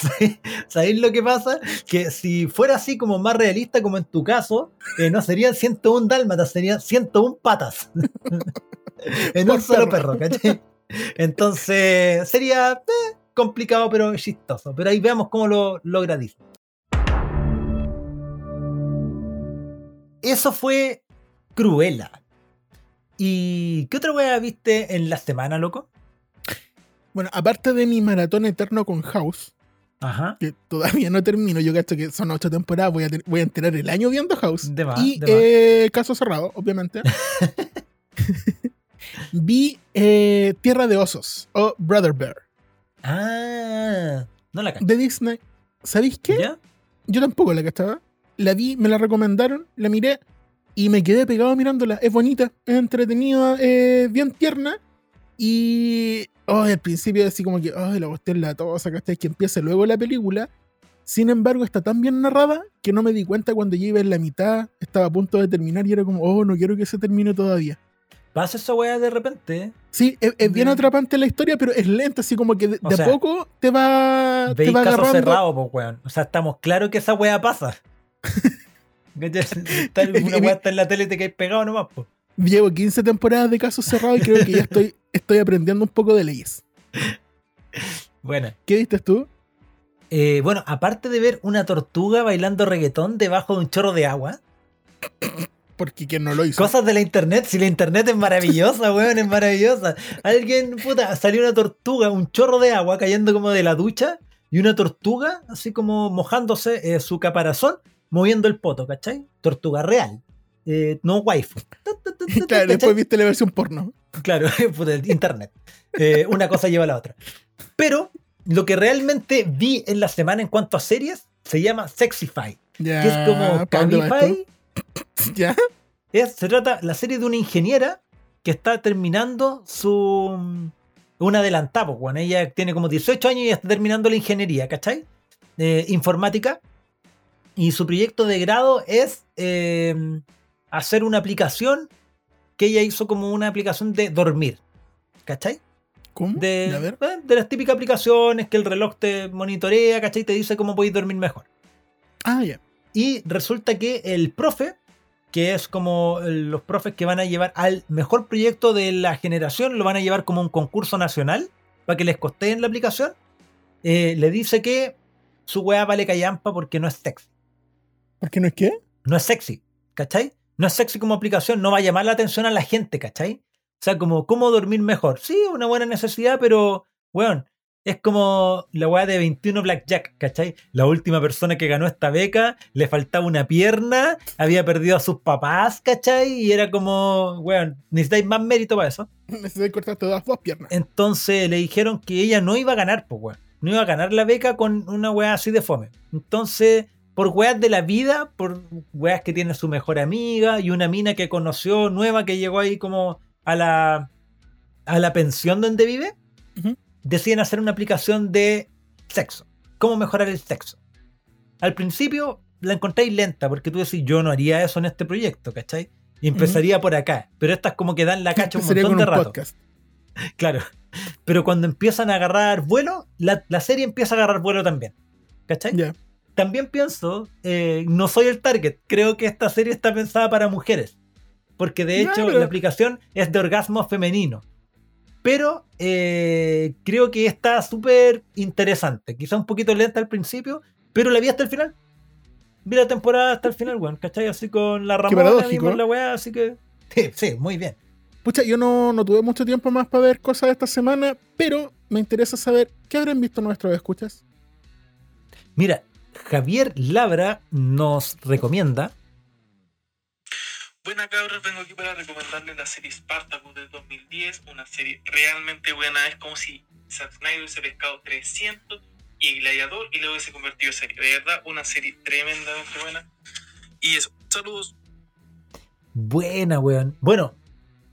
¿sabéis lo que pasa? Que si fuera así como más realista, como en tu caso, eh, no serían 101 dálmatas, serían 101 patas. en un solo perro, ¿cachai? Entonces, sería eh, complicado, pero chistoso. Pero ahí veamos cómo lo logra Disney. Eso fue Cruella. ¿Y qué otra wea viste en la semana, loco?
Bueno, aparte de mi maratón eterno con House, que todavía no termino, yo creo que son ocho temporadas, voy a, voy a enterar el año viendo House. y eh, caso cerrado, obviamente. Vi eh, Tierra de Osos o Brother Bear.
Ah, no la
De Disney. ¿Sabéis qué? Yo tampoco la estaba. La vi, me la recomendaron, la miré y me quedé pegado mirándola. Es bonita, es entretenida, eh, bien tierna. Y oh, al principio así como que, ay, la cuestión la tosa, ¿cachai? Que empieza luego la película. Sin embargo, está tan bien narrada que no me di cuenta cuando ya iba en la mitad, estaba a punto de terminar y era como, oh, no quiero que se termine todavía.
Pasa esa weá de repente.
Sí, es, bien atrapante la historia, pero es lenta, así como que de, a poco te va, te va
agarrando. cerrado, pues, weón. O sea, estamos claros que esa weá pasa. una weá está en la tele y te caes pegado nomás, pues.
Llevo 15 temporadas de casos cerrados y creo que ya estoy, estoy aprendiendo un poco de leyes.
Bueno.
¿Qué viste tú?
Eh, bueno, aparte de ver una tortuga bailando reggaetón debajo de un chorro de agua.
Porque quien no lo hizo.
Cosas de la internet, si la internet es maravillosa, weón, es maravillosa. Alguien, puta, salió una tortuga, un chorro de agua cayendo como de la ducha y una tortuga, así como mojándose eh, su caparazón, moviendo el poto, ¿cachai? Tortuga real. Eh, no waifu.
claro, después viste la versión porno.
Claro, internet. Eh, una cosa lleva a la otra. Pero lo que realmente vi en la semana en cuanto a series se llama Sexify. que es como Cabify.
¿Ya?
Es, se trata la serie de una ingeniera que está terminando su. Una adelantada, bueno, ella tiene como 18 años y está terminando la ingeniería, ¿cachai? Eh, informática. Y su proyecto de grado es hacer una aplicación que ella hizo como una aplicación de dormir. ¿Cachai?
¿Cómo?
De, eh, de las típicas aplicaciones que el reloj te monitorea, ¿cachai? Te dice cómo podéis dormir mejor.
Ah, ya.
Y resulta que el profe, que es como los profes que van a llevar al mejor proyecto de la generación, lo van a llevar como un concurso nacional para que les en la aplicación, eh, le dice que su weá vale callampa porque no es sexy.
¿Por qué no es qué?
No es sexy, ¿cachai? no es sexy como aplicación, no va a llamar la atención a la gente, ¿cachai? O sea, como, ¿cómo dormir mejor? Sí, una buena necesidad, pero, weón, es como la weá de 21 Blackjack, ¿cachai? La última persona que ganó esta beca le faltaba una pierna, había perdido a sus papás, ¿cachai? Y era como, weón, necesitáis más mérito para eso.
Necesitáis cortar todas las dos piernas.
Entonces le dijeron que ella no iba a ganar, pues, weón. No iba a ganar la beca con una weá así de fome. Entonces por weas de la vida, por weas que tiene su mejor amiga y una mina que conoció nueva que llegó ahí como a la, a la pensión donde vive, deciden hacer una aplicación de sexo. ¿Cómo mejorar el sexo? al principio la encontráis lenta, porque tú decís, yo no haría eso en este proyecto, ¿cachai? Y empezaría por acá. Pero estas como que dan la cacha un montón de
un
rato.
podcast.
Claro. Pero cuando empiezan a agarrar vuelo, la, la serie empieza a agarrar vuelo también. ¿Cachai?
Ya.
También pienso, eh, no soy el target. Creo que esta serie está pensada para mujeres. Porque de hecho
Claro.
la aplicación es de orgasmo femenino. Pero eh, creo que está súper interesante. Quizá un poquito lenta al principio, pero la vi hasta el final. Vi la temporada hasta el final, weón. ¿Cachai? Así con la Ramona, vimos la weá, así que. Sí, sí, muy bien.
Pucha, yo no, no tuve mucho tiempo más para ver cosas de esta semana, pero me interesa saber qué habrán visto nuestros escuchas.
Mira, Javier Labra nos recomienda.
Buena cabros, vengo aquí para recomendarles la serie Spartacus del 2010, una serie realmente buena, es como si Zack Snyder hubiese pescado 300 y Gladiador y lo hubiese convertido en serie, de verdad, una serie tremendamente buena. Y eso, saludos.
Buena, weón. Bueno,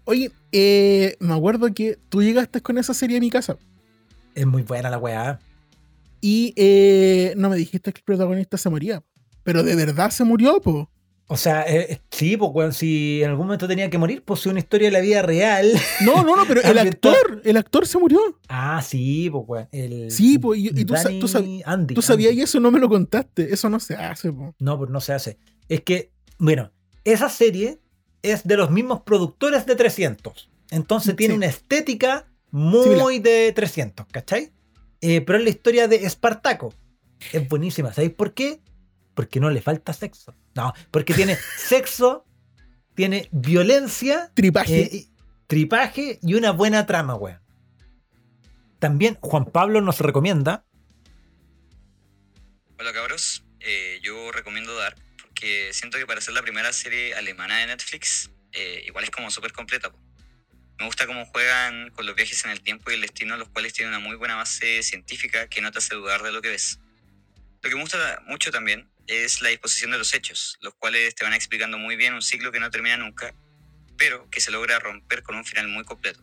Oye, eh, me acuerdo que tú llegaste con esa serie a mi casa
es muy buena la weá.
Y eh, no me dijiste que el protagonista se moría. Pero de verdad se murió, po.
O sea, eh, eh, sí, pues weón, si en algún momento tenía que morir, pues es una historia de la vida real.
No, no, no, pero el actor, el actor se murió.
ah, sí, pues weón. El
Sí, pues, y- y tú sa-
Danny
tú sab-
Andy,
Tú sabías
Andy.
y eso no me lo contaste. Eso no se hace, po.
No, pues no se hace. Es que, bueno, esa serie es de los mismos productores de 300. Entonces tiene una estética muy de 300, ¿cachai? Eh, pero es la historia de Espartaco. Es buenísima. ¿Sabéis por qué? Porque no le falta sexo. No, porque tiene sexo, tiene violencia,
Tripaje.
eh, y- tripaje y una buena trama, weón. También Juan Pablo nos recomienda.
Hola cabros, Eh, yo recomiendo Dark porque siento que para ser la primera serie alemana de Netflix, eh, igual es como súper completa. po. Me gusta cómo juegan con los viajes en el tiempo y el destino, los cuales tienen una muy buena base científica que no te hace dudar de lo que ves. Lo que me gusta mucho también es la disposición de los hechos, los cuales te van explicando muy bien un ciclo que no termina nunca, pero que se logra romper con un final muy completo.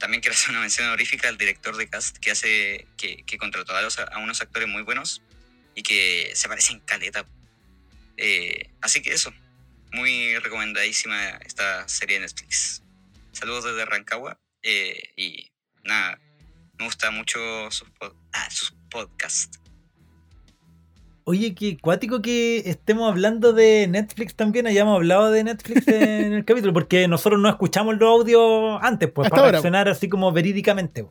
También quiero hacer una mención honorífica al director de cast que hace que, que contrató a, los- a unos actores muy buenos y que se parecen caleta. Eh, así que eso, muy recomendadísima esta serie de Netflix. Saludos desde Rancagua eh, y nada, me gusta mucho sus, pod- ah, sus podcasts.
Oye, qué cuático que estemos hablando de Netflix también, hayamos hablado de Netflix en el capítulo, porque nosotros no escuchamos los audios antes, pues,
Hasta
para
ahora.
reaccionar así como verídicamente.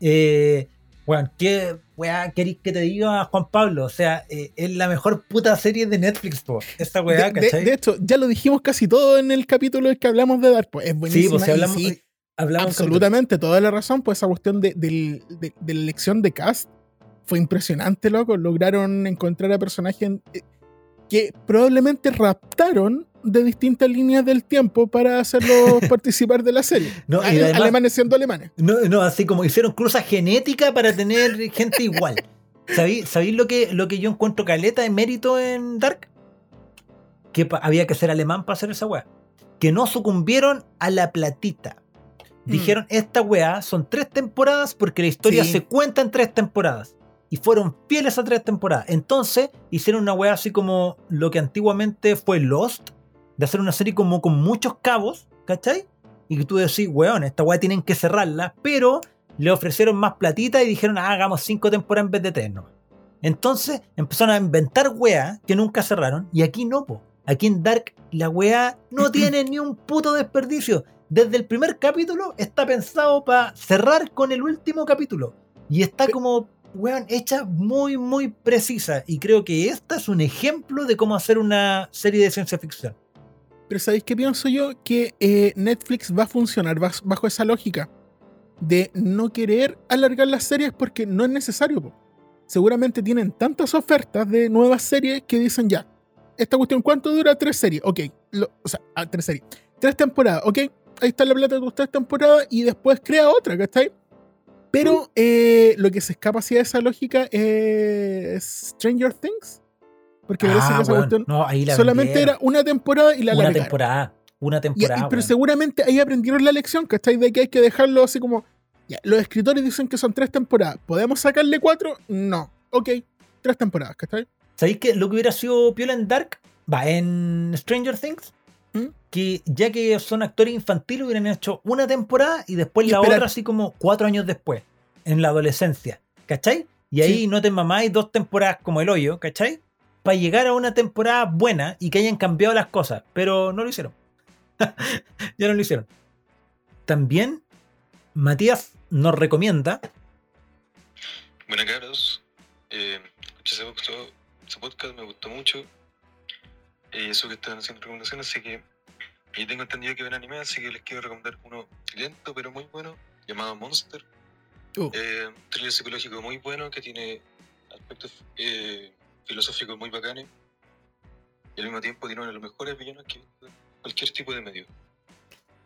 Eh, weón, ¿qué weá queréis que te diga Juan Pablo? O sea, eh, es la mejor puta serie de Netflix, po. Esta weá,
de, de-
¿cachai?
de hecho, ya lo dijimos casi todo en el capítulo en que hablamos de Dark. Pues es
sí, pues si hablamos,
sí,
hablamos
absolutamente, toda la razón. Pues esa cuestión de, del- de- de la elección de cast fue impresionante, loco. Lograron encontrar a personajes eh, que probablemente raptaron de distintas líneas del tiempo para hacerlos participar de la serie.
No, y además-
alemanes siendo alemanes.
No, no, así como hicieron cruza genética para tener gente igual. ¿Sabéis, sabéis lo, que, lo que yo encuentro caleta de mérito en Dark? Que había que ser alemán para hacer esa weá. Que no sucumbieron a la platita.
Mm.
Dijeron, esta weá son tres temporadas porque la historia
Sí.
se cuenta en tres temporadas. Y fueron fieles a tres temporadas. Entonces hicieron una weá así como lo que antiguamente fue Lost. De hacer una serie como con muchos cabos, ¿cachai? Y que tú decís, weón, esta weá tienen que cerrarla. Pero le ofrecieron más platita y dijeron, ah, hagamos cinco temporadas en vez de tres nomás. Entonces empezaron a inventar weá que nunca cerraron. Y aquí no, po. Aquí en Dark la weá no tiene ni un puto desperdicio. Desde el primer capítulo está pensado para cerrar con el último capítulo. Y está como, weón, hecha muy, muy precisa. Y creo que esta es un ejemplo de cómo hacer una serie de ciencia ficción.
Pero ¿sabéis qué pienso yo? Que eh, Netflix va a funcionar bajo esa lógica de no querer alargar las series porque no es necesario. Seguramente tienen tantas ofertas de nuevas series que dicen ya, esta cuestión, ¿cuánto dura? Tres series. Ok, o sea, ah, tres series. Tres temporadas, ok. Ahí está la plata de tus tres temporadas y después crea otra, ¿cachai? Pero eh, lo que se escapa de esa lógica es Stranger Things. Porque parece que esa cuestión
no, ahí la
solamente
vendieron.
era una temporada y la
una temporada. Una
Y- y-
temporada.
pero seguramente ahí aprendieron la lección, ¿cachai? De que hay que dejarlo así como. ya, los escritores dicen que son tres temporadas. ¿Podemos sacarle cuatro? No. Ok, tres temporadas, ¿cachai?
¿Sabéis que lo que hubiera sido Piola en Dark? Va, en Stranger Things.
¿Mm?
Que ya que son actores infantiles, hubieran hecho una temporada y después
Y
la
esperar.
otra, así como cuatro años después, en la adolescencia. ¿Cachai? Y ahí
Sí.
no te mamáis dos temporadas como el hoyo, ¿cachai? Para llegar a una temporada buena y que hayan cambiado las cosas. Pero no lo hicieron. ya no lo hicieron. También, Matías nos recomienda.
Buenas caros. Eh, escuché ese, podcast- ese podcast, me gustó mucho. Eh, eso que están haciendo recomendaciones, así que. Y tengo entendido que ven anime, así que les quiero recomendar uno lento pero muy bueno, llamado Monster.
Uh.
Eh, un thriller psicológico muy bueno que tiene aspectos eh, filosóficos muy bacanes. Y al mismo tiempo tiene uno de los mejores villanos que cualquier tipo de medio.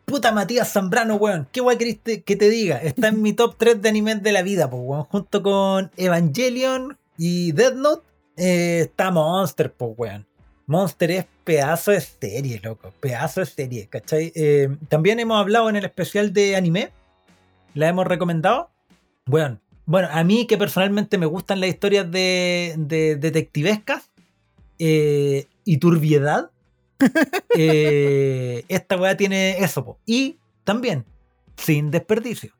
Puta Matías Zambrano, weón. ¿Qué guay querés que te diga? Está en mi top 3 de animes de la vida, pues, weón. Junto con Evangelion y Death Note, eh, está Monster, pues, weón. Monster es pedazo de serie, loco. Pedazo de serie, ¿cachai? Eh, también hemos hablado en el especial de anime. La hemos recomendado. Weón. Bueno, a mí que personalmente me gustan las historias de, de detectivescas eh, y turbiedad. eh, esta weá tiene eso, po. Y también, sin desperdicio.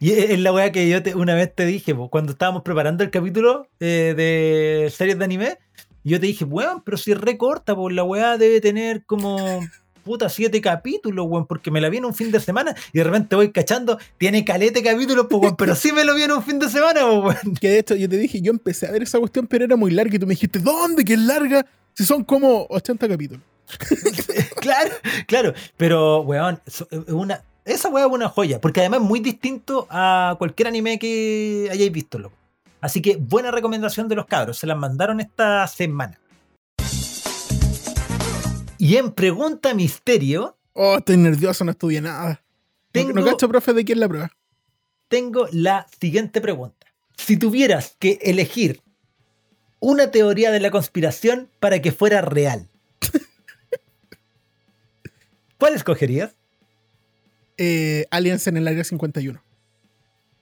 Y es es la weá que yo te- una vez te dije, po, cuando estábamos preparando el capítulo eh, de series de anime, yo te dije, weón, pero si es re corta, pues la weá debe tener como puta siete capítulos, weón, porque me la vi en un fin de semana y de repente voy cachando, tiene calete capítulos, pues, weón, pero sí me lo vi en un fin de semana, weón.
Que de hecho yo te dije, yo empecé a ver esa cuestión, pero era muy larga y tú me dijiste, ¿dónde? ¿Que es larga? Si son como 80 capítulos.
claro, claro. Pero, weón, so- es una, esa weá es una joya. Porque además es muy distinto a cualquier anime que hayáis visto, loco. Así que buena recomendación de los cabros. Se las mandaron esta semana. Y en Pregunta Misterio,
Oh, estoy nervioso, no estudié nada.
Tengo-
No, no cacho, profe, de quién la prueba.
tengo la siguiente pregunta. Si tuvieras que elegir una teoría de la conspiración para que fuera real, ¿cuál escogerías?
Eh, Aliens en el área 51.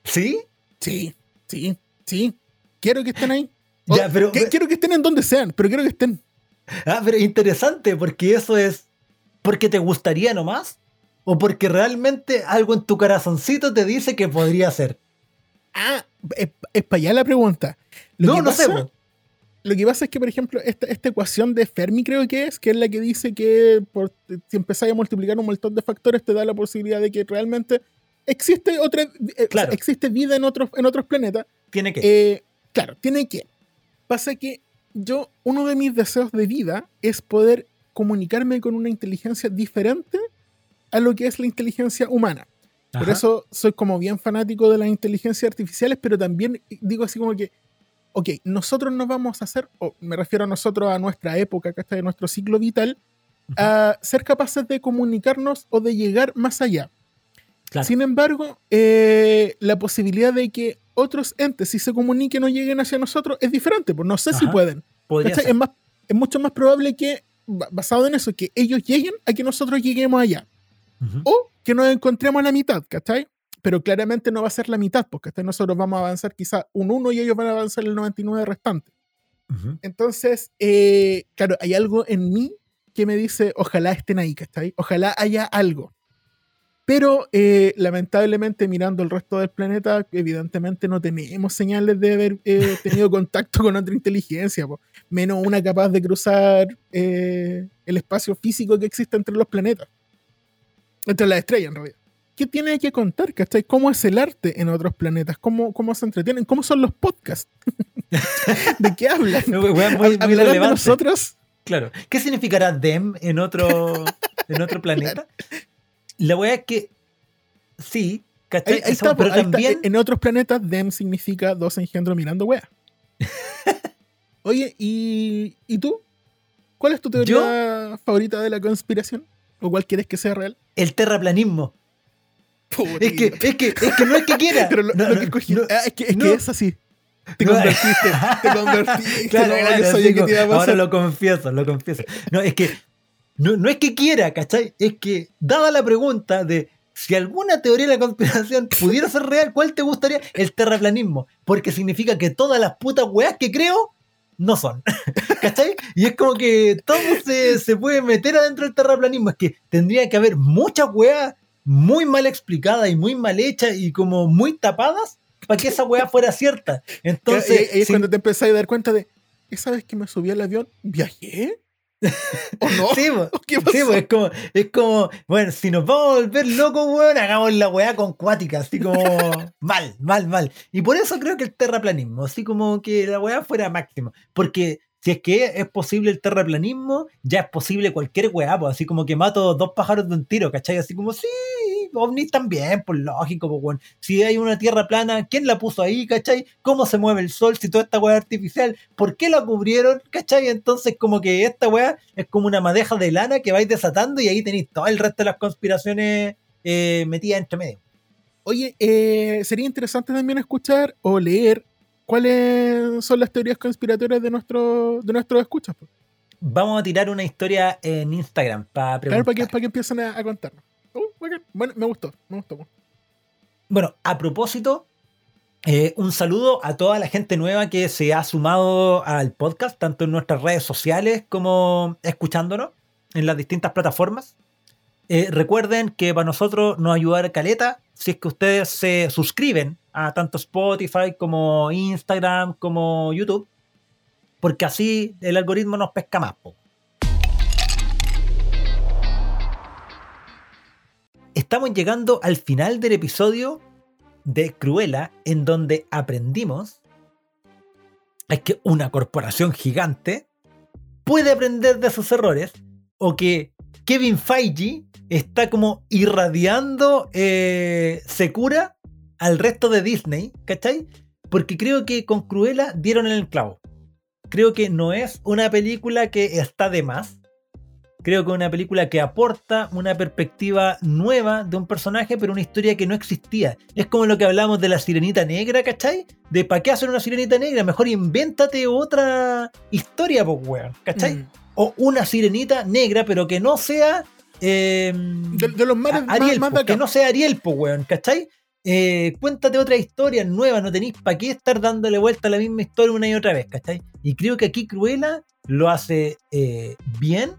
¿Sí?
Sí, sí, sí. Quiero que estén ahí. O-
Ya, pero-
que- quiero que estén en donde sean, pero quiero que estén.
Ah, pero interesante, porque eso es porque te gustaría nomás o porque realmente algo en tu corazoncito te dice que podría ser.
Ah, es, es para allá la pregunta. Lo
no,
que
no
pasa,
sé.
Lo que pasa es que, por ejemplo, esta, esta ecuación de Fermi creo que es, que es la que dice que por, si empezáis a multiplicar un montón de factores te da la posibilidad de que realmente existe otra eh,
Claro.
existe vida en otros, en otros planetas.
Tiene que.
Eh, claro, tiene que. Pasa que yo, uno de mis deseos de vida es poder comunicarme con una inteligencia diferente a lo que es la inteligencia humana. Por eso soy como bien fanático de las inteligencias artificiales, pero también digo así como que, ok, nosotros nos vamos a hacer, o me refiero a nosotros, a nuestra época, que está de nuestro ciclo vital, a ser capaces de comunicarnos o de llegar más allá.
Claro.
Sin embargo, eh, la posibilidad de que otros entes, si se comuniquen o lleguen hacia nosotros, es diferente, pues no sé si
Ajá.
pueden. ¿cachai?
ser.
Es, más, es mucho más probable que, ba- basado en eso, que ellos lleguen a que nosotros lleguemos allá.
Ujú.
O que nos encontremos a la mitad, ¿cachai? Pero claramente no va a ser la mitad, porque ¿cachai? nosotros vamos a avanzar quizá un 1 y ellos van a avanzar el 99 restante.
Ujú.
Entonces, eh, claro, hay algo en mí que me dice, ojalá estén ahí, ¿cachai? Ojalá haya algo. Pero eh, lamentablemente mirando el resto del planeta, evidentemente no tenemos señales de haber eh, tenido contacto con otra inteligencia, po. menos una capaz de cruzar eh, el espacio físico que existe entre los planetas. Entre las estrellas, en realidad. ¿Qué tiene que contar, cachai? ¿Cómo es el arte en otros planetas? ¿Cómo, cómo se entretienen? ¿Cómo son los podcasts? ¿De qué hablan?
No, weón, muy, muy
¿Hablarán de nosotros?
Claro. ¿Qué significará them en otro, en otro planeta? La weá es que. Sí, ¿cachai?
Ahí, ahí
Esa-
está,
pero
pues, está.
también.
En otros planetas, dem significa dos engendros mirando wea. Oye, ¿y, ¿y tú? ¿Cuál es tu teoría favorita de la conspiración? ¿O cuál quieres que sea real?
El terraplanismo. Es que, es que, es que no es que quiera.
Pero lo,
No,
lo que escogí-
no.
ah, es que, es,
no.
que es así. Te convertiste, te convertiste.
Claro,
no,
claro,
yo sabía que
como,
te iba a
ahora
pasar.
lo confieso, lo confieso. No, es que no, no es que quiera, ¿cachai? Es que, dada la pregunta de si alguna teoría de la conspiración pudiera ser real, ¿cuál te gustaría? El terraplanismo. Porque significa que todas las putas weas que creo no son. ¿Cachai? Y es como que todo se, se puede meter adentro del terraplanismo. Es que tendría que haber muchas weas muy mal explicadas y muy mal hechas y como muy tapadas para que esa wea fuera cierta. Entonces,
y, es cuando te empezás a dar cuenta de, ¿esa vez que me subí al avión, viajé? ¿O no?
Sí.
¿Qué
Sí, es como, es como, bueno, si nos vamos a volver locos, weón, hagamos la weá con cuática, así como mal, mal, mal. Y por eso creo que el terraplanismo, así como que la weá fuera máximo. Porque si es que es posible el terraplanismo, ya es posible cualquier weá, pues así como que mato dos pájaros de un tiro, ¿cachai? Así como, sí, ovnis también, por lógico, pues. Si hay una tierra plana, ¿quién la puso ahí, cachai? ¿Cómo se mueve el sol si toda esta weá es artificial? ¿Por qué la cubrieron, cachai? Entonces como que esta weá es como una madeja de lana que vais desatando y ahí tenéis todo el resto de las conspiraciones eh, metidas entre medio.
Oye, eh, sería interesante también escuchar o leer cuáles son las teorías conspiratorias de, nuestro, de nuestros escuchas. pues.
Vamos a tirar una historia en Instagram para
Claro,
preguntar.
para que, para que empiecen a, a contarnos. Bueno, me gustó, me gustó.
Bueno, a propósito, eh, un saludo a toda la gente nueva que se ha sumado al podcast, tanto en nuestras redes sociales como escuchándonos en las distintas plataformas. Eh, recuerden que para nosotros nos ayudará caleta si es que ustedes se suscriben a tanto Spotify como Instagram como YouTube, porque así el algoritmo nos pesca más. Estamos llegando al final del episodio de Cruella, en donde aprendimos es que una corporación gigante puede aprender de sus errores o que Kevin Feige está como irradiando eh, Secura al resto de Disney, ¿cachai? Porque creo que con Cruella dieron el clavo. Creo que no es una película que está de más. Creo que es una película que aporta una perspectiva nueva de un personaje, pero una historia que no existía. Es como lo que hablamos de la sirenita negra, ¿cachai? De para qué hacer una sirenita negra, mejor invéntate otra historia, pues, weón, ¿cachai?
Mm.
O una sirenita negra, pero que no sea. eh,
De, de los mares
a-
más,
Ariel,
más
po, que no sea Ariel, pues, weón, ¿cachai? Eh, cuéntate otra historia nueva, no tenéis para qué estar dándole vuelta a la misma historia una y otra vez, ¿cachai? Y creo que aquí Cruella lo hace eh, bien,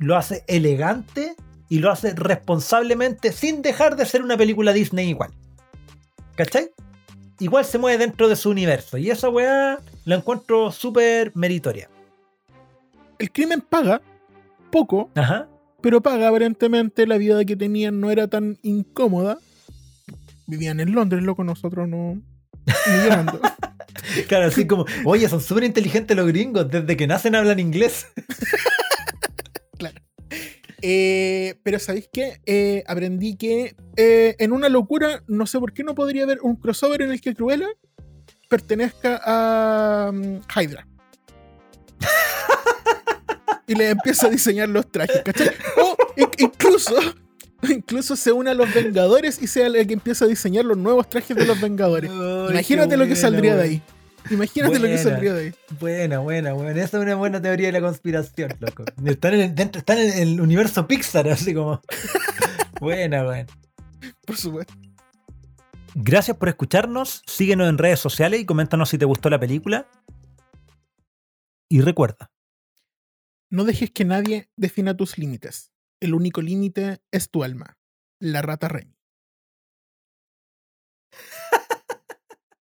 lo hace elegante y lo hace responsablemente sin dejar de ser una película Disney igual. ¿Cachai? Igual se mueve dentro de su universo y esa weá la encuentro súper meritoria.
El crimen paga poco,
Ajá.
pero paga aparentemente la vida que tenían no era tan incómoda. Vivían en Londres, loco, nosotros no. Ni llorando.
Claro, así como, oye, son súper inteligentes los gringos, desde que nacen hablan inglés.
Eh, pero ¿sabéis qué? Eh, aprendí que eh, en una locura, no sé por qué no podría haber un crossover en el que Cruella pertenezca a mm, Hydra. y le empieza a diseñar los trajes, ¿cachai? O in- incluso, incluso se une a los Vengadores y sea el que empieza a diseñar los nuevos trajes de los Vengadores. Imagínate lo que saldría de ahí. Imagínate lo que
Buena.
saldría de ahí.
Buena, buena, buena. Esa es una buena teoría de la conspiración, loco. Están en el, dentro- están en el universo Pixar, así como. Buena, buena.
Por supuesto.
Gracias por escucharnos. Síguenos en redes sociales y coméntanos si te gustó la película. Y recuerda,
No dejes que nadie defina tus límites. El único límite es tu alma. La rata Remy.